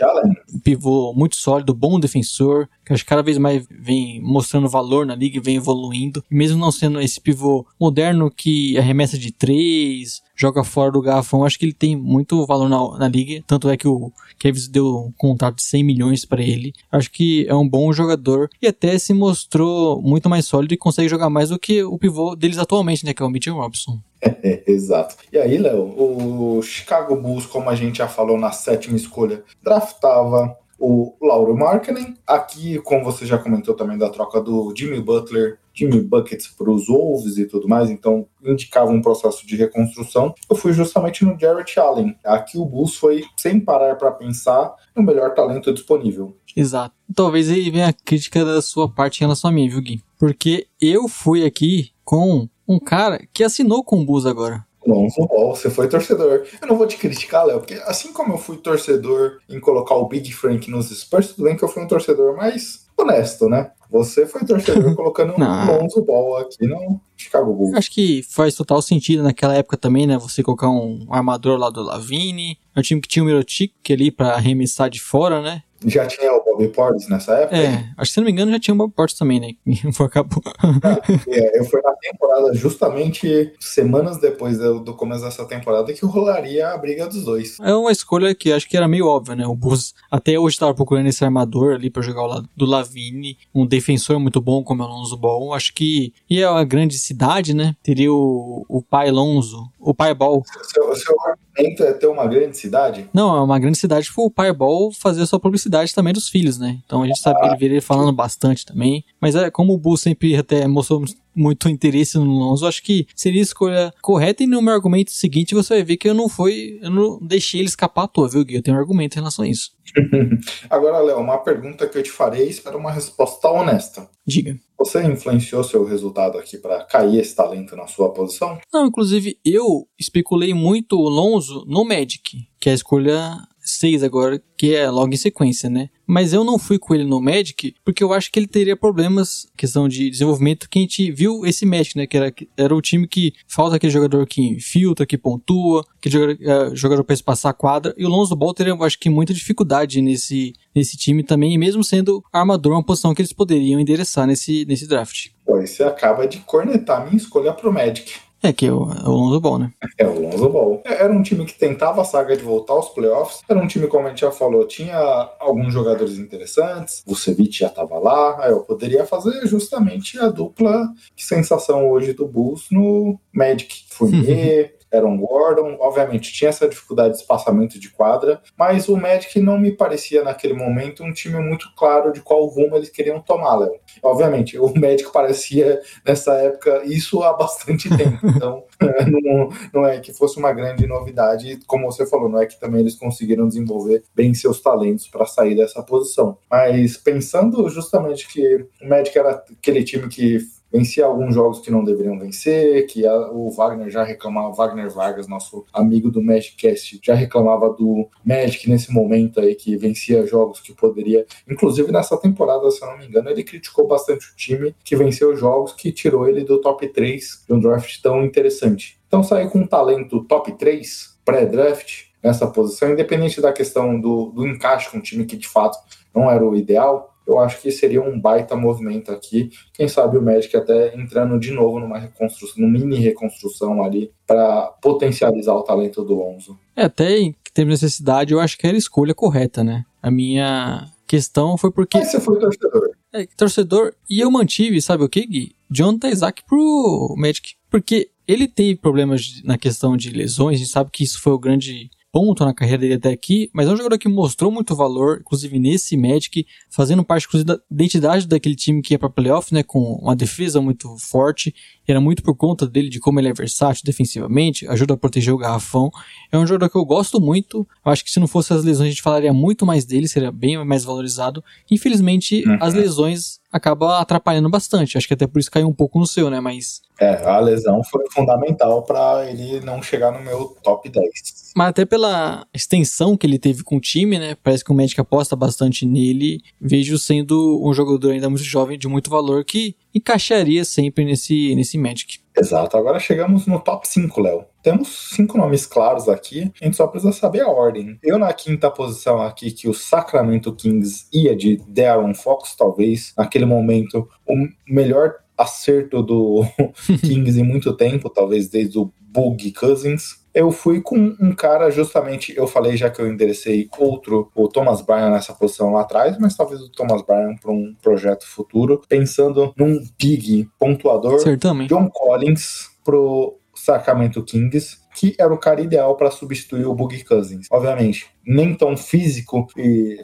pivô muito sólido, bom defensor, que acho que cada vez mais vem mostrando valor na liga e vem evoluindo. E mesmo não sendo esse pivô moderno que arremessa de três, joga fora do garrafão, acho que ele tem muito valor na, na liga. Tanto é que o Kevin deu um contrato de 100 milhões para ele. Acho que é um bom jogador e até se mostrou muito mais sólido e consegue jogar mais do que o pivô deles atualmente, né, que é o Mitchell Robinson. [laughs] É, exato. E aí, Léo, o Chicago Bulls, como a gente já falou na sétima escolha, draftava o Lauro Markkinen. Aqui, como você já comentou também da troca do Jimmy Butler, Jimmy Buckets para os Wolves e tudo mais, então indicava um processo de reconstrução. Eu fui justamente no Jarrett Allen. Aqui o Bulls foi sem parar para pensar no melhor talento disponível. Exato. Talvez aí venha a crítica da sua parte em relação a mim, viu, Gui? Porque eu fui aqui com um cara que assinou com o Bulls agora. Ball, você foi torcedor. Eu não vou te criticar, Léo, porque assim como eu fui torcedor em colocar o Big Frank nos Spurs, tudo bem que eu fui um torcedor mais honesto, né? Você foi torcedor [laughs] colocando um Não. Lonzo Ball aqui no Chicago Bulls. Acho que faz total sentido naquela época também, né? Você colocar um armador lá do Lavine. É um time que tinha o Mirotic ali pra arremessar de fora, né? Já tinha o Bobby Portis nessa época? É, acho que se não me engano já tinha o Bob Portis também, né? [laughs] Foi acabou. É, eu fui na temporada justamente semanas depois do, do começo dessa temporada que rolaria a briga dos dois. É uma escolha que acho que era meio óbvia, né? O Bulls até hoje estava procurando esse armador ali pra jogar ao lado do Lavine, um defensor muito bom como é o Lonzo Ball. Acho que ia uma grande cidade, né? Teria o, o pai Lonzo, o pai Ball. Seu, seu argumento é ter uma grande cidade? Não, é uma grande cidade pro pai Ball fazer a sua publicidade também dos filhos, né? Então a gente sabe, ele viria falando bastante também. Mas é como o Bulls sempre até mostrou muito interesse no Lonzo, acho que seria a escolha correta. E no meu argumento seguinte, você vai ver que eu não fui, eu não deixei ele escapar à toa, viu, Gui? Eu tenho um argumento em relação a isso. [laughs] Agora, Léo, uma pergunta que eu te farei, espero uma resposta honesta. Diga. Você influenciou seu resultado aqui para cair esse talento na sua posição? Não, inclusive eu especulei muito o Lonzo no Magic, que é a escolha 6 agora, que é logo em sequência, né? Mas eu não fui com ele no Magic porque eu acho que ele teria problemas, questão de desenvolvimento, que a gente viu esse Magic, né? Que era, era o time que falta aquele jogador que filtra, que pontua, aquele jogador, uh, jogador para espaçar a quadra. E o Lonzo Ball teria, eu acho que, muita dificuldade nesse, nesse time também, e mesmo sendo armador, uma posição que eles poderiam endereçar nesse, nesse draft. Pô, você acaba de cornetar minha escolha pro Magic. É, que é o, é o Lonzo Ball, né? É o Lonzo Ball. Era um time que tentava a saga de voltar aos playoffs. Era um time, como a gente já falou, tinha alguns jogadores interessantes. O Vucevic já estava lá. Aí eu poderia fazer justamente a dupla que sensação hoje do Bulls no Magic. Fournier, [laughs] Aaron Gordon, obviamente tinha essa dificuldade de espaçamento de quadra, mas o Magic não me parecia naquele momento um time muito claro de qual rumo eles queriam tomar, Léo. Obviamente, o Magic parecia nessa época isso há bastante tempo, [laughs] então não, não é que fosse uma grande novidade, como você falou, não é que também eles conseguiram desenvolver bem seus talentos para sair dessa posição. Mas pensando justamente que o Magic era aquele time que vencia alguns jogos que não deveriam vencer, que a, o Wagner já reclamava, Wagner Vargas, nosso amigo do Magicast, já reclamava do Magic nesse momento aí, que vencia jogos que poderia, inclusive nessa temporada, se eu não me engano, ele criticou bastante o time que venceu jogos que tirou ele do top 3 de um draft tão interessante. Então sair com um talento top 3, pré-draft, nessa posição, independente da questão do, do encaixe com um time que de fato não era o ideal, eu acho que seria um baita movimento aqui. Quem sabe o Magic até entrando de novo numa reconstrução, numa mini reconstrução ali, para potencializar o talento do Lonzo. É, até termos de necessidade, eu acho que era a escolha correta, né? A minha questão foi porque. Mas você foi torcedor. É, torcedor, e eu mantive, sabe o que, Gui? Jonathan Isaac pro Magic. Porque ele teve problemas na questão de lesões, a gente sabe que isso foi o grande ponto na carreira dele até aqui, mas é um jogador que mostrou muito valor, inclusive nesse Magic, fazendo parte inclusive, da identidade daquele time que ia para playoff, né, com uma defesa muito forte. Era muito por conta dele, de como ele é versátil defensivamente, ajuda a proteger o garrafão. É um jogador que eu gosto muito. Eu acho que se não fosse as lesões, a gente falaria muito mais dele, seria bem mais valorizado. Infelizmente, Uhum. as lesões acabam atrapalhando bastante. Acho que até por isso caiu um pouco no seu, né? Mas É, a lesão foi fundamental para ele não chegar no meu top 10. Mas até pela extensão que ele teve com o time, né? Parece que o Magic aposta bastante nele. Vejo sendo um jogador ainda muito jovem, de muito valor, que encaixaria sempre nesse, nesse Magic. Exato, agora chegamos no top 5, Léo. Temos cinco nomes claros aqui, a gente só precisa saber a ordem. Eu na quinta posição aqui, que o Sacramento Kings ia de Darren Fox, talvez, naquele momento, o melhor acerto do [laughs] Kings em muito tempo, talvez desde o Boogie Cousins. Eu fui com um cara, justamente, eu falei já que eu enderecei outro, o Thomas Bryan nessa posição lá atrás, mas talvez o Thomas Bryan para um projeto futuro, pensando num big pontuador, Certamente. John Collins pro Sacramento Kings, que era o cara ideal para substituir o Boogie Cousins. Obviamente, nem tão físico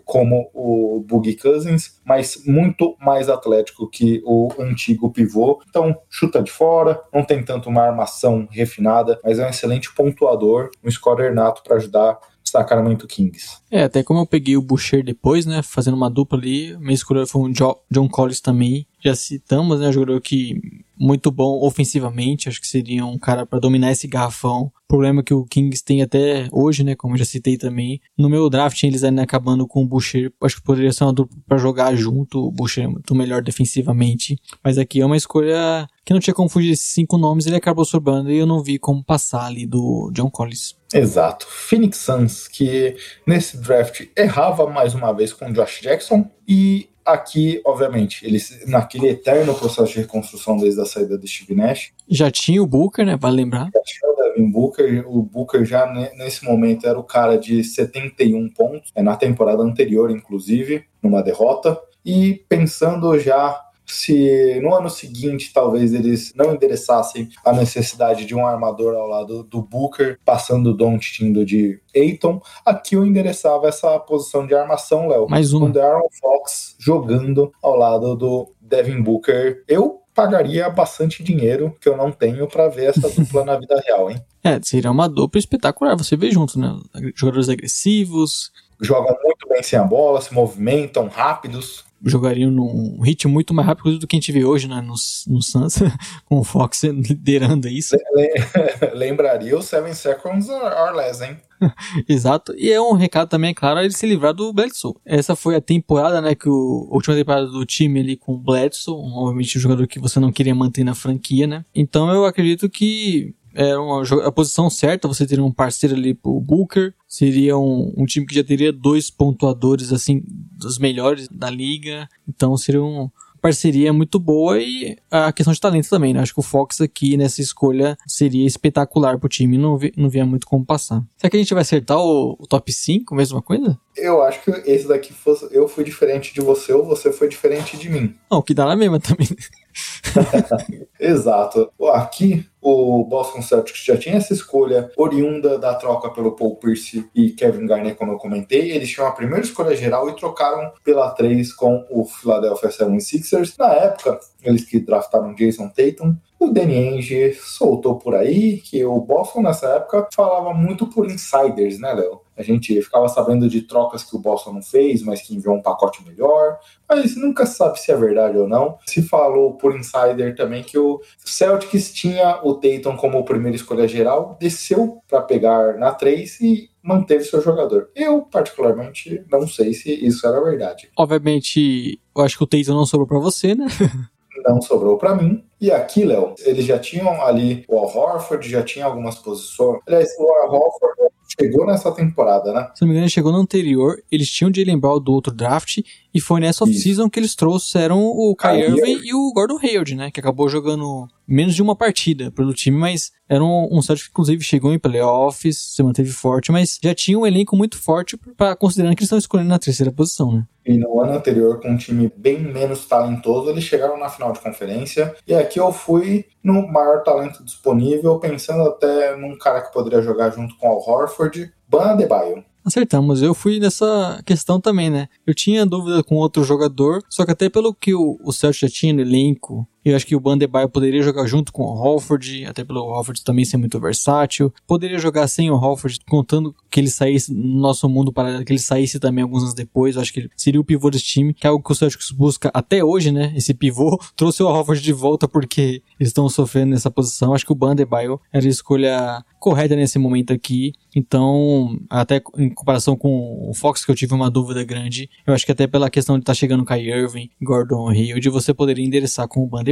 como o Boogie Cousins, mas muito mais atlético que o antigo pivô. Então, chuta de fora, não tem tanto uma armação refinada, mas é um excelente pontuador, um scorer nato para ajudar o Sacramento Kings. É, até como eu peguei o Boucher depois, né? Fazendo uma dupla ali, minha escolha foi um Jo- John Collins também. Já citamos, né? Jogador que muito bom ofensivamente, acho que seria um cara para dominar esse garrafão. Problema que o Kings tem até hoje, né? Como já citei também. No meu draft, eles ainda acabando com o Boucher. Acho que poderia ser uma dupla para jogar junto. O Boucher é muito melhor defensivamente. Mas aqui é uma escolha que não tinha como fugir desses cinco nomes. Ele acabou sobrando e eu não vi como passar ali do John Collins. Exato. Phoenix Suns, que nesse draft errava mais uma vez com o Josh Jackson. E aqui, obviamente, eles naquele eterno processo de reconstrução desde a saída do Steve Nash. Já tinha o Booker, né? Vale lembrar. Já tinha o Devin Booker. O Booker já ne- nesse momento era o cara de 71 pontos, é, na temporada anterior, inclusive, numa derrota. E pensando já se no ano seguinte talvez eles não endereçassem a necessidade de um armador ao lado do Booker, passando o Don't indo de Aiton, aqui eu endereçava essa posição de armação, Léo. Mais Com uma. o Darren Fox jogando ao lado do Devin Booker. Eu pagaria bastante dinheiro que eu não tenho para ver essa [laughs] dupla na vida real, hein? É, seria uma dupla espetacular, você vê junto, né? Jogadores agressivos, Jogam muito bem sem a bola, se movimentam, rápidos. Jogariam num ritmo muito mais rápido do que a gente vê hoje, né? No, no Suns, [laughs] com o Fox liderando isso. Le- [laughs] Lembraria o Seven Seconds or Less, hein? [laughs] Exato. E é um recado também, é claro, ele se livrar do Bledsoe. Essa foi a temporada, né, que o a última temporada do time ali com o Bledsoe, obviamente um jogador que você não queria manter na franquia, né? Então eu acredito que é uma, a posição certa, você ter um parceiro ali pro Booker, seria um, um time que já teria dois pontuadores, assim, dos melhores da liga, então seria um parceria muito boa e a questão de talento também, né? Acho que o Fox aqui nessa escolha seria espetacular pro time, não, vi, não via muito como passar. Será que a gente vai acertar o, o top 5, mesma coisa? Eu acho que esse daqui fosse. Eu fui diferente de você ou você foi diferente de mim. Não, o que dá na mesma também. [laughs] Exato. Aqui, o Boston Celtics já tinha essa escolha oriunda da troca pelo Paul Pierce e Kevin Garnett, como eu comentei. Eles tinham a primeira escolha geral e trocaram pela 3 com o Philadelphia 76ers. Na época, eles que draftaram Jason Tatum. O Danny Ainge soltou por aí que o Boston nessa época falava muito por insiders, né, Léo? A gente ficava sabendo de trocas que o Boston não fez, mas que enviou um pacote melhor. Mas nunca sabe se é verdade ou não. Se falou por insider também que o Celtics tinha o Tatum como primeira escolha geral, desceu para pegar na 3 e manteve seu jogador. Eu, particularmente, não sei se isso era verdade. Obviamente, eu acho que o Tatum não sobrou pra você, né? [laughs] Não sobrou para mim. E aqui, Léo, eles já tinham ali o Al Horford, já tinha algumas posições. Aliás, o Al Horford chegou nessa temporada, né? Se não me engano, ele chegou no anterior, eles tinham de lembrar do outro draft, e foi nessa off-season que eles trouxeram o Kai Irving e o Gordon Hayward, né? Que acabou jogando menos de uma partida pelo time, mas era um, um Celtics que inclusive chegou em playoffs, se manteve forte, mas já tinha um elenco muito forte para considerando que eles estão escolhendo na terceira posição, né? E no ano anterior, com um time bem menos talentoso, eles chegaram na final de conferência. E aqui eu fui no maior talento disponível, pensando até num cara que poderia jogar junto com o Al Horford, Adebayo. Acertamos, eu fui nessa questão também, né? Eu tinha dúvida com outro jogador, só que até pelo que o, o já tinha no elenco, eu acho que o Bandebaio poderia jogar junto com o Hofford, até pelo Hofford também ser muito versátil. Poderia jogar sem o Hofford, contando que ele saísse no nosso mundo paralelo, que ele saísse também alguns anos depois. Eu acho que ele seria o pivô desse time, que é algo que o Celtics busca até hoje, né? Esse pivô [laughs] trouxe o Hofford de volta porque eles estão sofrendo nessa posição. Acho que o Bandebaio era a escolha correta nesse momento aqui. Então, até em comparação com o Fox, que eu tive uma dúvida grande, eu acho que até pela questão de estar tá chegando Kai Irving, Gordon Hayward, você poderia endereçar com o Bandebaio.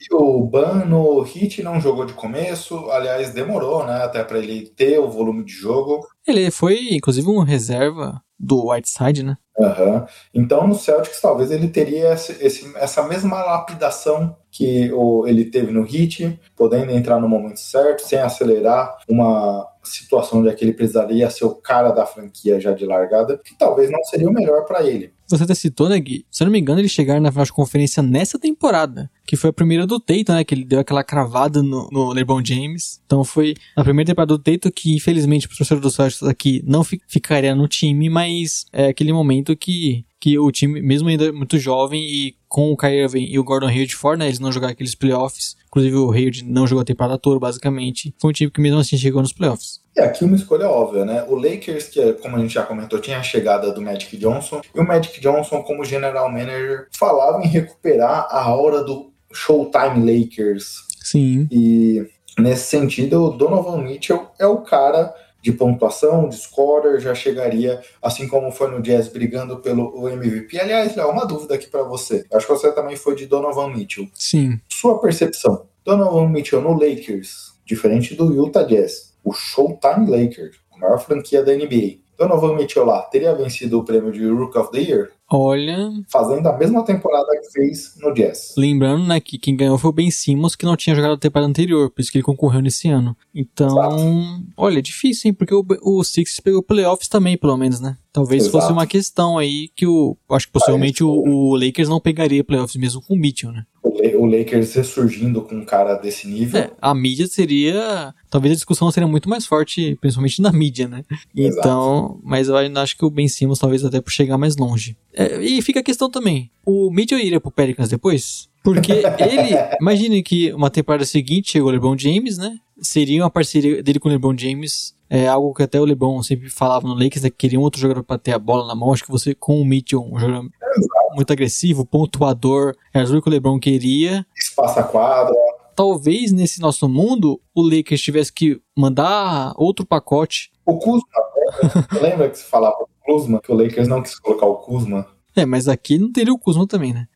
E o Ban no Heat não jogou de começo, aliás, demorou, né, até para ele ter o volume de jogo. Ele foi, inclusive, um reserva do Whiteside, né? Uhum. Então, no Celtics, talvez ele teria esse, esse, essa mesma lapidação que o, ele teve no Heat, podendo entrar no momento certo, sem acelerar uma situação de que ele precisaria ser o cara da franquia já de largada, que talvez não seria o melhor para ele. Você até citou, né, Gui? Se eu não me engano, eles chegaram na final de conferência nessa temporada, que foi a primeira do Tatum, né, que ele deu aquela cravada no, no LeBron James. Então foi a primeira temporada do Tatum que, infelizmente, o professor do Celtics aqui não fi ficaria no time, mas é aquele momento que que o time, mesmo ainda muito jovem e com o Kyrie Irving e o Gordon Hayward fora, né, eles não jogaram aqueles playoffs. Inclusive o Hayward não jogou a temporada toda, basicamente. Foi um time que mesmo assim chegou nos playoffs. E aqui uma escolha óbvia, né? O Lakers, que como a gente já comentou, tinha a chegada do Magic Johnson. E o Magic Johnson, como general manager, falava em recuperar a aura do Showtime Lakers. Sim. E nesse sentido, o Donovan Mitchell é o cara de pontuação, de scorer, já chegaria, assim como foi no Jazz, brigando pelo MVP. Aliás, Léo, uma dúvida aqui para você. Acho que você também foi de Donovan Mitchell. Sim. Sua percepção. Donovan Mitchell no Lakers, diferente do Utah Jazz, o Showtime Lakers, a maior franquia da NBA. Donovan Mitchell lá teria vencido o prêmio de Rook of the Year? Olha. Fazendo a mesma temporada que fez no Jazz. Lembrando, né, que quem ganhou foi o Ben Simmons, que não tinha jogado a temporada anterior, por isso que ele concorreu nesse ano. Então, Exato. olha, é difícil, hein, porque o, o Sixers pegou playoffs também, pelo menos, né? Talvez Exato. fosse uma questão aí que o. Acho que possivelmente o, o, Lakers não pegaria playoffs mesmo com o Mitchell, né? O Lakers ressurgindo com um cara desse nível. É, a mídia seria. Talvez a discussão seria muito mais forte, principalmente na mídia, né? Exato. Então, mas eu acho que o Ben Simmons talvez até por chegar mais longe. É, e fica a questão também: o Mitchell iria pro Pelicans depois? Porque [laughs] ele. imagine que uma temporada seguinte chegou o LeBron James, né? Seria uma parceria dele com o LeBron James. É algo que até o LeBron sempre falava no Lakers, né? Que queria um outro jogador para ter a bola na mão. Acho que você, com o Mitchell, um jogador Exato. muito agressivo, pontuador, era tudo que o LeBron queria. Espaça quadra. Talvez nesse nosso mundo o Lakers tivesse que mandar outro pacote. O Kuzma, lembra, [laughs] lembra que se falava do Kuzma, que o Lakers não quis colocar o Kuzma? É, mas aqui não teria o Kuzma também, né?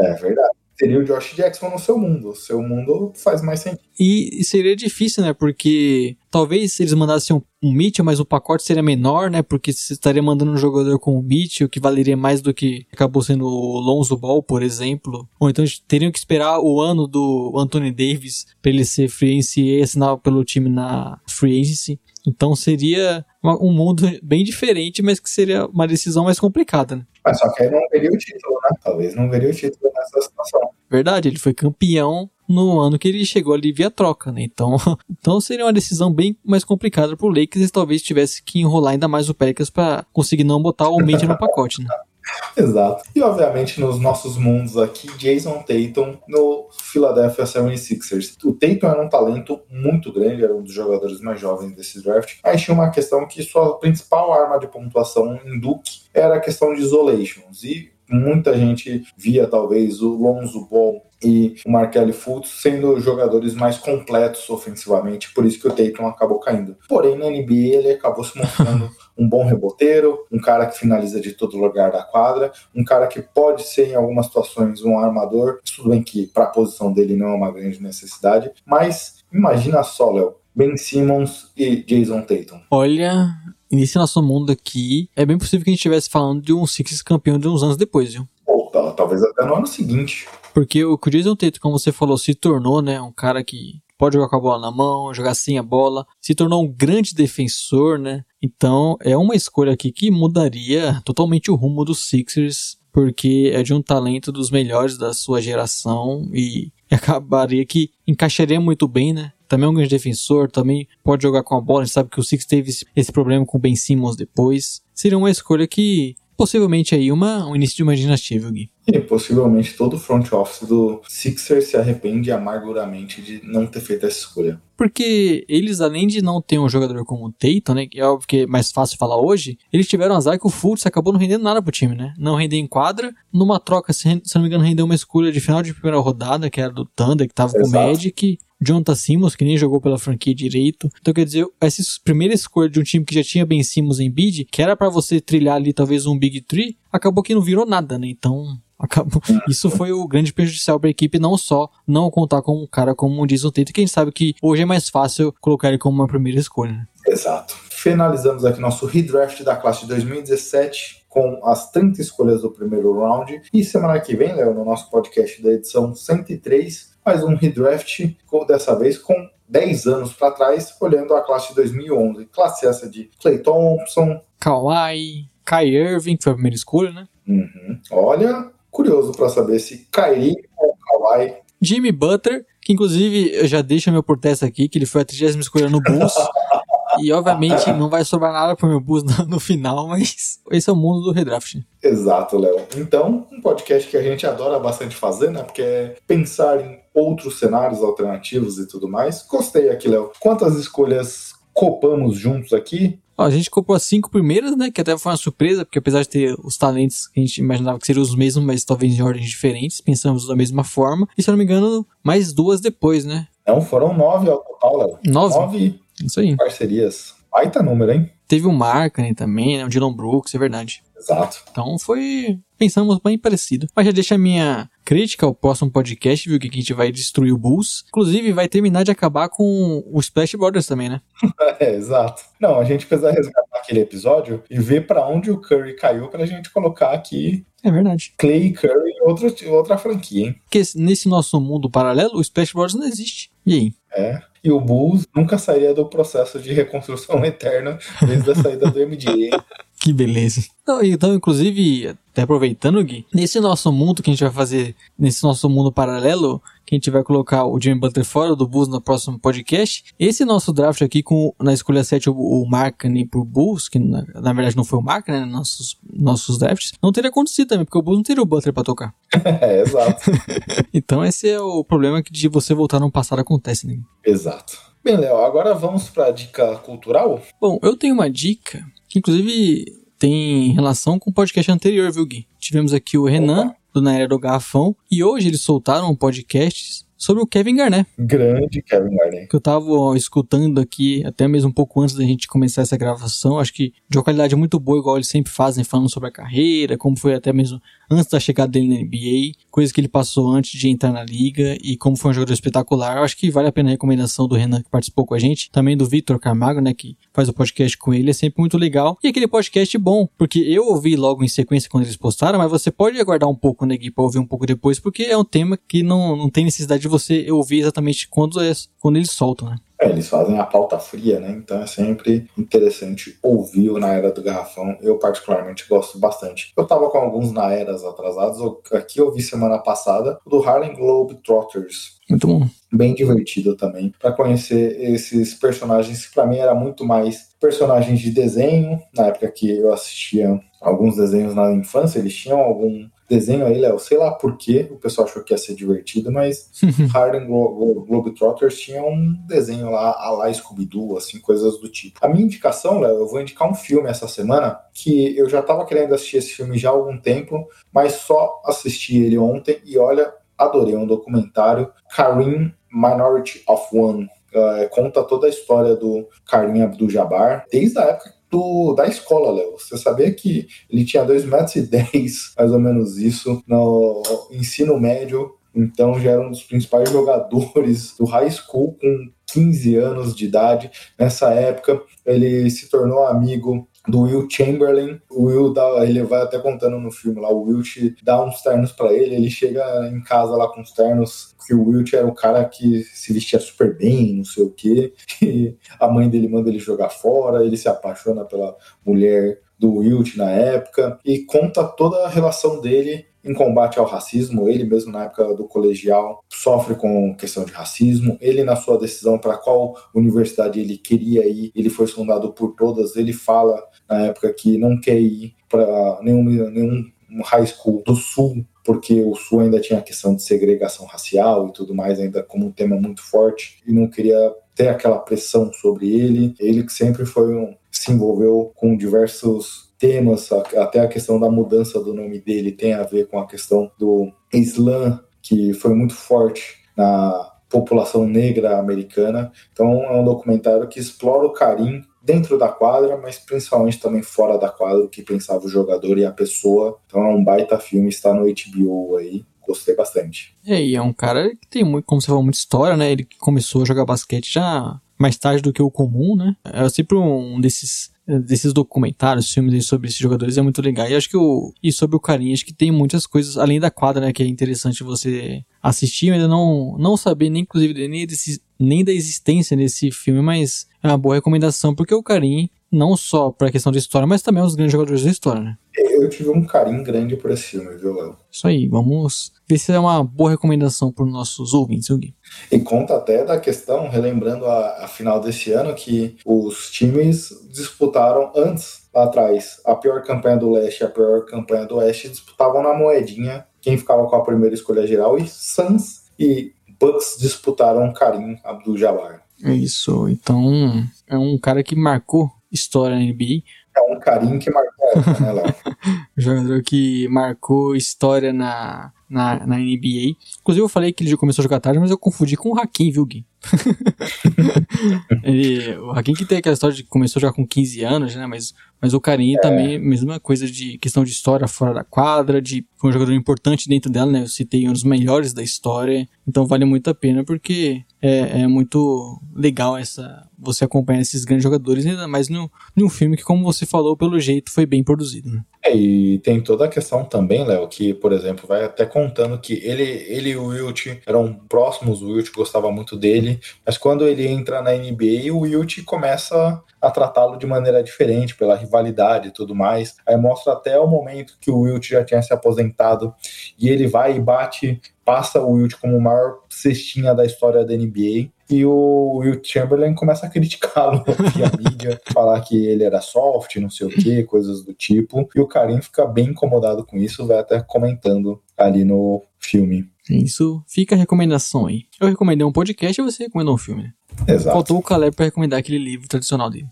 é verdade teria o Josh Jackson no seu mundo. O seu mundo faz mais sentido. E, seria difícil, né? Porque talvez eles mandassem um, um Mitchell, mas o pacote seria menor, né? Porque você estaria mandando um jogador com o Mitchell, que valeria mais do que acabou sendo o Lonzo Ball, por exemplo. Ou então teriam que esperar o ano do Anthony Davis para ele ser free agency e assinar pelo time na free agency. Então seria um mundo bem diferente, mas que seria uma decisão mais complicada, né? Mas só que aí não veria o título, né? Talvez não veria o título nessa situação. Verdade, ele foi campeão no ano que ele chegou ali via troca, né? Então, [laughs] então seria uma decisão bem mais complicada pro Lakers e talvez tivesse que enrolar ainda mais o Pelicans para conseguir não botar o Mitchell no pacote, né? [laughs] [laughs] Exato. E obviamente nos nossos mundos aqui, Jason Tatum no Philadelphia 76ers. O Tatum era um talento muito grande, era um dos jogadores mais jovens desse draft. Aí tinha uma questão que sua principal arma de pontuação em Duke era a questão de isolations. E muita gente via talvez o Lonzo Ball e o Markelly Fultz sendo jogadores mais completos ofensivamente, por isso que o Tatum acabou caindo. Porém, na NBA ele acabou se mostrando [laughs] um bom reboteiro, um cara que finaliza de todo lugar da quadra, um cara que pode ser em algumas situações um armador, tudo bem que para a posição dele não é uma grande necessidade, mas imagina só, Léo, Ben Simmons e Jason Tatum. Olha, nesse nosso mundo aqui, é bem possível que a gente estivesse falando de um Sixers campeão de uns anos depois, viu? Ou tal- talvez até no ano seguinte. Porque o o Jason Tatum, como você falou, se tornou, né, um cara que pode jogar com a bola na mão, jogar sem a bola, se tornou um grande defensor, né? Então, é uma escolha aqui que mudaria totalmente o rumo dos Sixers, porque é de um talento dos melhores da sua geração e [laughs] acabaria que encaixaria muito bem, né? Também é um grande defensor, também pode jogar com a bola. A gente sabe que o Six teve esse- problema com o Ben Simmons depois. Seria uma escolha que, possivelmente aí, uma, um início de uma dinastia, viu, Gui? E possivelmente todo o front office do Sixers se arrepende amarguramente de não ter feito essa escolha. Porque eles, além de não ter um jogador como o Tatum, né? Que é óbvio que é mais fácil falar hoje, eles tiveram azar que o Fultz acabou não rendendo nada pro time, né? Não rendeu em quadra. Numa troca, se, se não me engano, rendeu uma escolha de final de primeira rodada, que era do Thunder, que tava com o Exato. Magic. Jonathan Simmons, que nem jogou pela franquia direito. Então, quer dizer, essa primeira escolha de um time que já tinha Ben Simmons em bid, que era pra você trilhar ali talvez um Big Three, acabou que não virou nada, né? Então, [laughs] acabou. Isso foi o grande prejudicial para a equipe, não só não contar com um cara como o Tatum, que a gente sabe que hoje é mais fácil colocar ele como uma primeira escolha. né? Exato. Finalizamos aqui nosso redraft da classe de 2017 com as 30 escolhas do primeiro round. E semana que vem, Léo, no nosso podcast da edição 103, mais um redraft, dessa vez com 10 anos para trás, olhando a classe de 2011. Classe essa de Clay Thompson. Kawhi, Kai Irving, que foi a primeira escolha, né? Uhum. Olha, curioso para saber se Kyrie ou Kawhi. Jimmy Butler, que inclusive eu já deixo meu protesto aqui, que ele foi a 30 escolha no Bulls. [laughs] e obviamente não vai sobrar nada pro meu Bulls [laughs] no, no final, mas esse é o mundo do redraft. Exato, Léo. Então, um podcast que a gente adora bastante fazer, né? Porque é pensar em outros cenários alternativos e tudo mais. Gostei aqui, Léo. Quantas escolhas copamos juntos aqui? Ó, a gente comprou as cinco primeiras, né? Que até foi uma surpresa, porque apesar de ter os talentos que a gente imaginava que seriam os mesmos, mas talvez em ordens diferentes, pensamos da mesma forma. E se eu não me engano, mais duas depois, né? Não, foram nove ao total, Léo. Nove? Nove Isso aí. parcerias. Baita número, hein? Teve o Markkinen também, né? O Dylan Brooks, é verdade. Exato. Então foi. Pensamos bem parecido. Mas já deixa a minha crítica ao próximo podcast, viu? Que a gente vai destruir o Bulls. Inclusive, vai terminar de acabar com o Splash Brothers também, né? [laughs] É, exato. Não, a gente precisa resgatar aquele episódio e ver pra onde o Curry caiu pra gente colocar aqui É verdade. Clay e Curry outro, outra franquia, hein? Porque nesse nosso mundo paralelo, o Splash Brothers não existe. E aí? É. E o Bulls nunca sairia do processo de reconstrução [laughs] eterna desde a saída do MDA. Que beleza. Então, então, inclusive, até aproveitando, Gui, nesse nosso mundo que a gente vai fazer, nesse nosso mundo paralelo, que a gente vai colocar o Jimmy Butler fora do Bulls no próximo podcast, esse nosso draft aqui com, na escolha 7, o, o Markkinen pro Bulls, que na, na verdade não foi o Markkinen, né, nossos, nossos drafts, não teria acontecido também, porque o Bulls não teria o Butler pra tocar. [laughs] É, exato. [laughs] Então esse é o problema que de você voltar no passado acontece, né? Exato. Bem, Léo, agora vamos pra dica cultural? Bom, eu tenho uma dica que inclusive tem relação com o podcast anterior, viu, Gui? Tivemos aqui o Renan, do Na Era do Garrafão, e hoje eles soltaram um podcast sobre o Kevin Garnett, Grande Kevin Garnett. que eu tava ó, escutando aqui até mesmo um pouco antes da gente começar essa gravação, acho que de uma qualidade muito boa, igual eles sempre fazem, falando sobre a carreira, como foi até mesmo antes da chegada dele na NBA, coisas que ele passou antes de entrar na liga e como foi um jogador espetacular. Eu acho que vale a pena a recomendação do Renan que participou com a gente, também do Vitor Camargo, né, que faz o podcast com ele, é sempre muito legal. E aquele podcast bom, porque eu ouvi logo em sequência quando eles postaram, mas você pode aguardar um pouco, né, Gui, pra ouvir um pouco depois, porque é um tema que não, não tem necessidade de você ouvir exatamente quando, é, quando eles soltam, né. É, eles fazem a pauta fria, né? Então é sempre interessante ouvir o Na Era do Garrafão. Eu, particularmente, gosto bastante. Eu tava com alguns Na Eras atrasados. Aqui eu vi semana passada o do Harlem Globetrotters. Muito bom. Bem divertido também. Pra conhecer esses personagens que pra mim era muito mais personagens de desenho. Na época que eu assistia alguns desenhos na infância, eles tinham algum desenho aí, Léo. Sei lá por quê. O pessoal achou que ia ser divertido, mas [laughs] Harlem Glo Glo Globetrotters tinha um desenho lá, a lá Scooby-Doo, assim, coisas do tipo. A minha indicação, Léo, eu vou indicar um filme essa semana que eu já tava querendo assistir esse filme já há algum tempo, mas só assisti ele ontem e olha, adorei um documentário, Karim Minority of One. Eh, conta toda a história do Karim Abdul-Jabbar, desde a época do, da escola, Léo. Você sabia que ele tinha 2,10 metros, e [laughs] mais ou menos isso, no ensino médio, então já era um dos principais jogadores do high school com 15 anos de idade. Nessa época, ele se tornou amigo do Will Chamberlain. O Will dá, ele vai até contando no filme lá, o Wilt dá uns ternos para ele, ele chega em casa lá com os ternos, que o Wilt era o cara que se vestia super bem, não sei o quê, [laughs] e a mãe dele manda ele jogar fora, ele se apaixona pela mulher do Wilt na época e conta toda a relação dele em combate ao racismo. Ele mesmo na época do colegial sofre com questão de racismo. Ele na sua decisão para qual universidade ele queria ir, ele foi sondado por todas. Ele fala na época que não quer ir para nenhum, nenhum high school do sul porque o Sul ainda tinha a questão de segregação racial e tudo mais, ainda como um tema muito forte, e não queria ter aquela pressão sobre ele. Ele que sempre foi um, se envolveu com diversos temas, até a questão da mudança do nome dele tem a ver com a questão do Islã, que foi muito forte na população negra americana. Então é um documentário que explora o Karim dentro da quadra, mas principalmente também fora da quadra, o que pensava o jogador e a pessoa. Então é um baita filme, está no HBO aí. Gostei bastante. É, e é um cara que tem muito, como você falou, muita história, né? Ele começou a jogar basquete já mais tarde do que o comum, né? É sempre um desses desses documentários, filmes sobre esses jogadores é muito legal. E acho que o e sobre o Carinho, acho que tem muitas coisas além da quadra, né, que é interessante você assistir, ainda não não saber nem inclusive nem desse, nem da existência desse filme, mas é uma boa recomendação porque o Carinho não só para a questão da história, mas também os grandes jogadores da história, né? Eu tive um carinho grande por esse filme, viu, Léo? Isso aí, vamos ver se é uma boa recomendação para os nossos ouvintes, Gui? E conta até da questão, relembrando a, a final desse ano, que os times disputaram antes, lá atrás, a pior campanha do leste e a pior campanha do oeste disputavam na moedinha quem ficava com a primeira escolha geral e Suns e Bucks disputaram Karim Abdul-Jabbar. É isso, então é um cara que marcou história na NBA. É um carinho que marcou essa, né, [laughs] jogador que marcou história na, na, na NBA. Inclusive, eu falei que ele já começou a jogar tarde, mas eu confundi com o Hakim, viu, Gui? [laughs] ele, o Hakim que tem aquela história de que começou a jogar com 15 anos, né? Mas, mas o Karim é. também, mesma coisa de questão de história fora da quadra, de foi um jogador importante dentro dela, né? Eu citei um dos melhores da história, então vale muito a pena porque é, é muito legal essa você acompanhar esses grandes jogadores, ainda mais num, filme que, como você falou, pelo jeito foi bem produzido. Né? É, e tem toda a questão também, Léo, que, por exemplo, vai até contando que ele, ele e o Wilt eram próximos, o Wilt gostava muito dele, mas quando ele entra na NBA, o Wilt começa a tratá-lo de maneira diferente, pela rivalidade e tudo mais. Aí mostra até o momento que o Wilt já tinha se aposentado e ele vai e bate, passa o Wilt como o maior cestinha da história da NBA e o Will Chamberlain começa a criticá-lo [laughs] via mídia, falar que ele era soft, não sei o que, coisas do tipo. E o Karim fica bem incomodado com isso, vai até comentando ali no filme. Isso fica a recomendação aí. Eu recomendei um podcast e você recomendou um filme, né? Exato. Faltou o Caleb para recomendar aquele livro tradicional dele.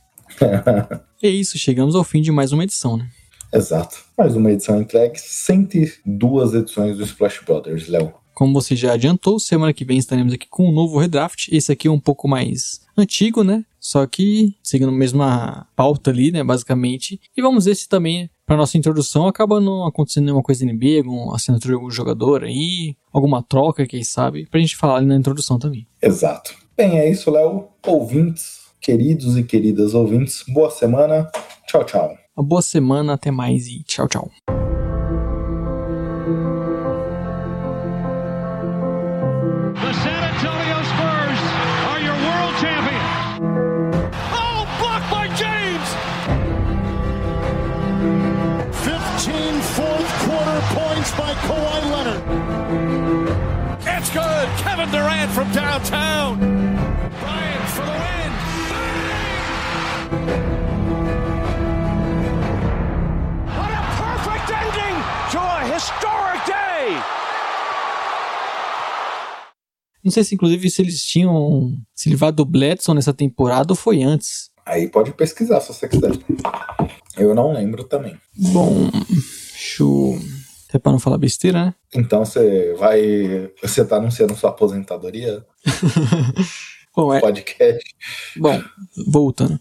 [laughs] é isso, chegamos ao fim de mais uma edição, né? Exato. Mais uma edição entregue, 102 edições do Splash Brothers, Léo. Como você já adiantou, semana que vem estaremos aqui com um novo redraft. Esse aqui é um pouco mais antigo, né? Só que seguindo a mesma pauta ali, né? Basicamente. E vamos ver se também, para nossa introdução, acaba não acontecendo nenhuma coisa NBA, alguma assinatura de algum jogador aí, alguma troca, quem sabe, pra gente falar ali na introdução também. Exato. Bem, é isso, Léo. Ouvintes, queridos e queridas ouvintes, boa semana. Tchau, tchau. Uma boa semana, até mais e tchau, tchau. Não sei se, inclusive, se eles tinham se livrar do Bledson nessa temporada ou foi antes. Aí pode pesquisar se você quiser. Eu não lembro também. Bom, deixa eu... Até pra não falar besteira, né? Então você vai. Você tá anunciando sua aposentadoria? [laughs] Bom, é, Podcast. Bom, voltando.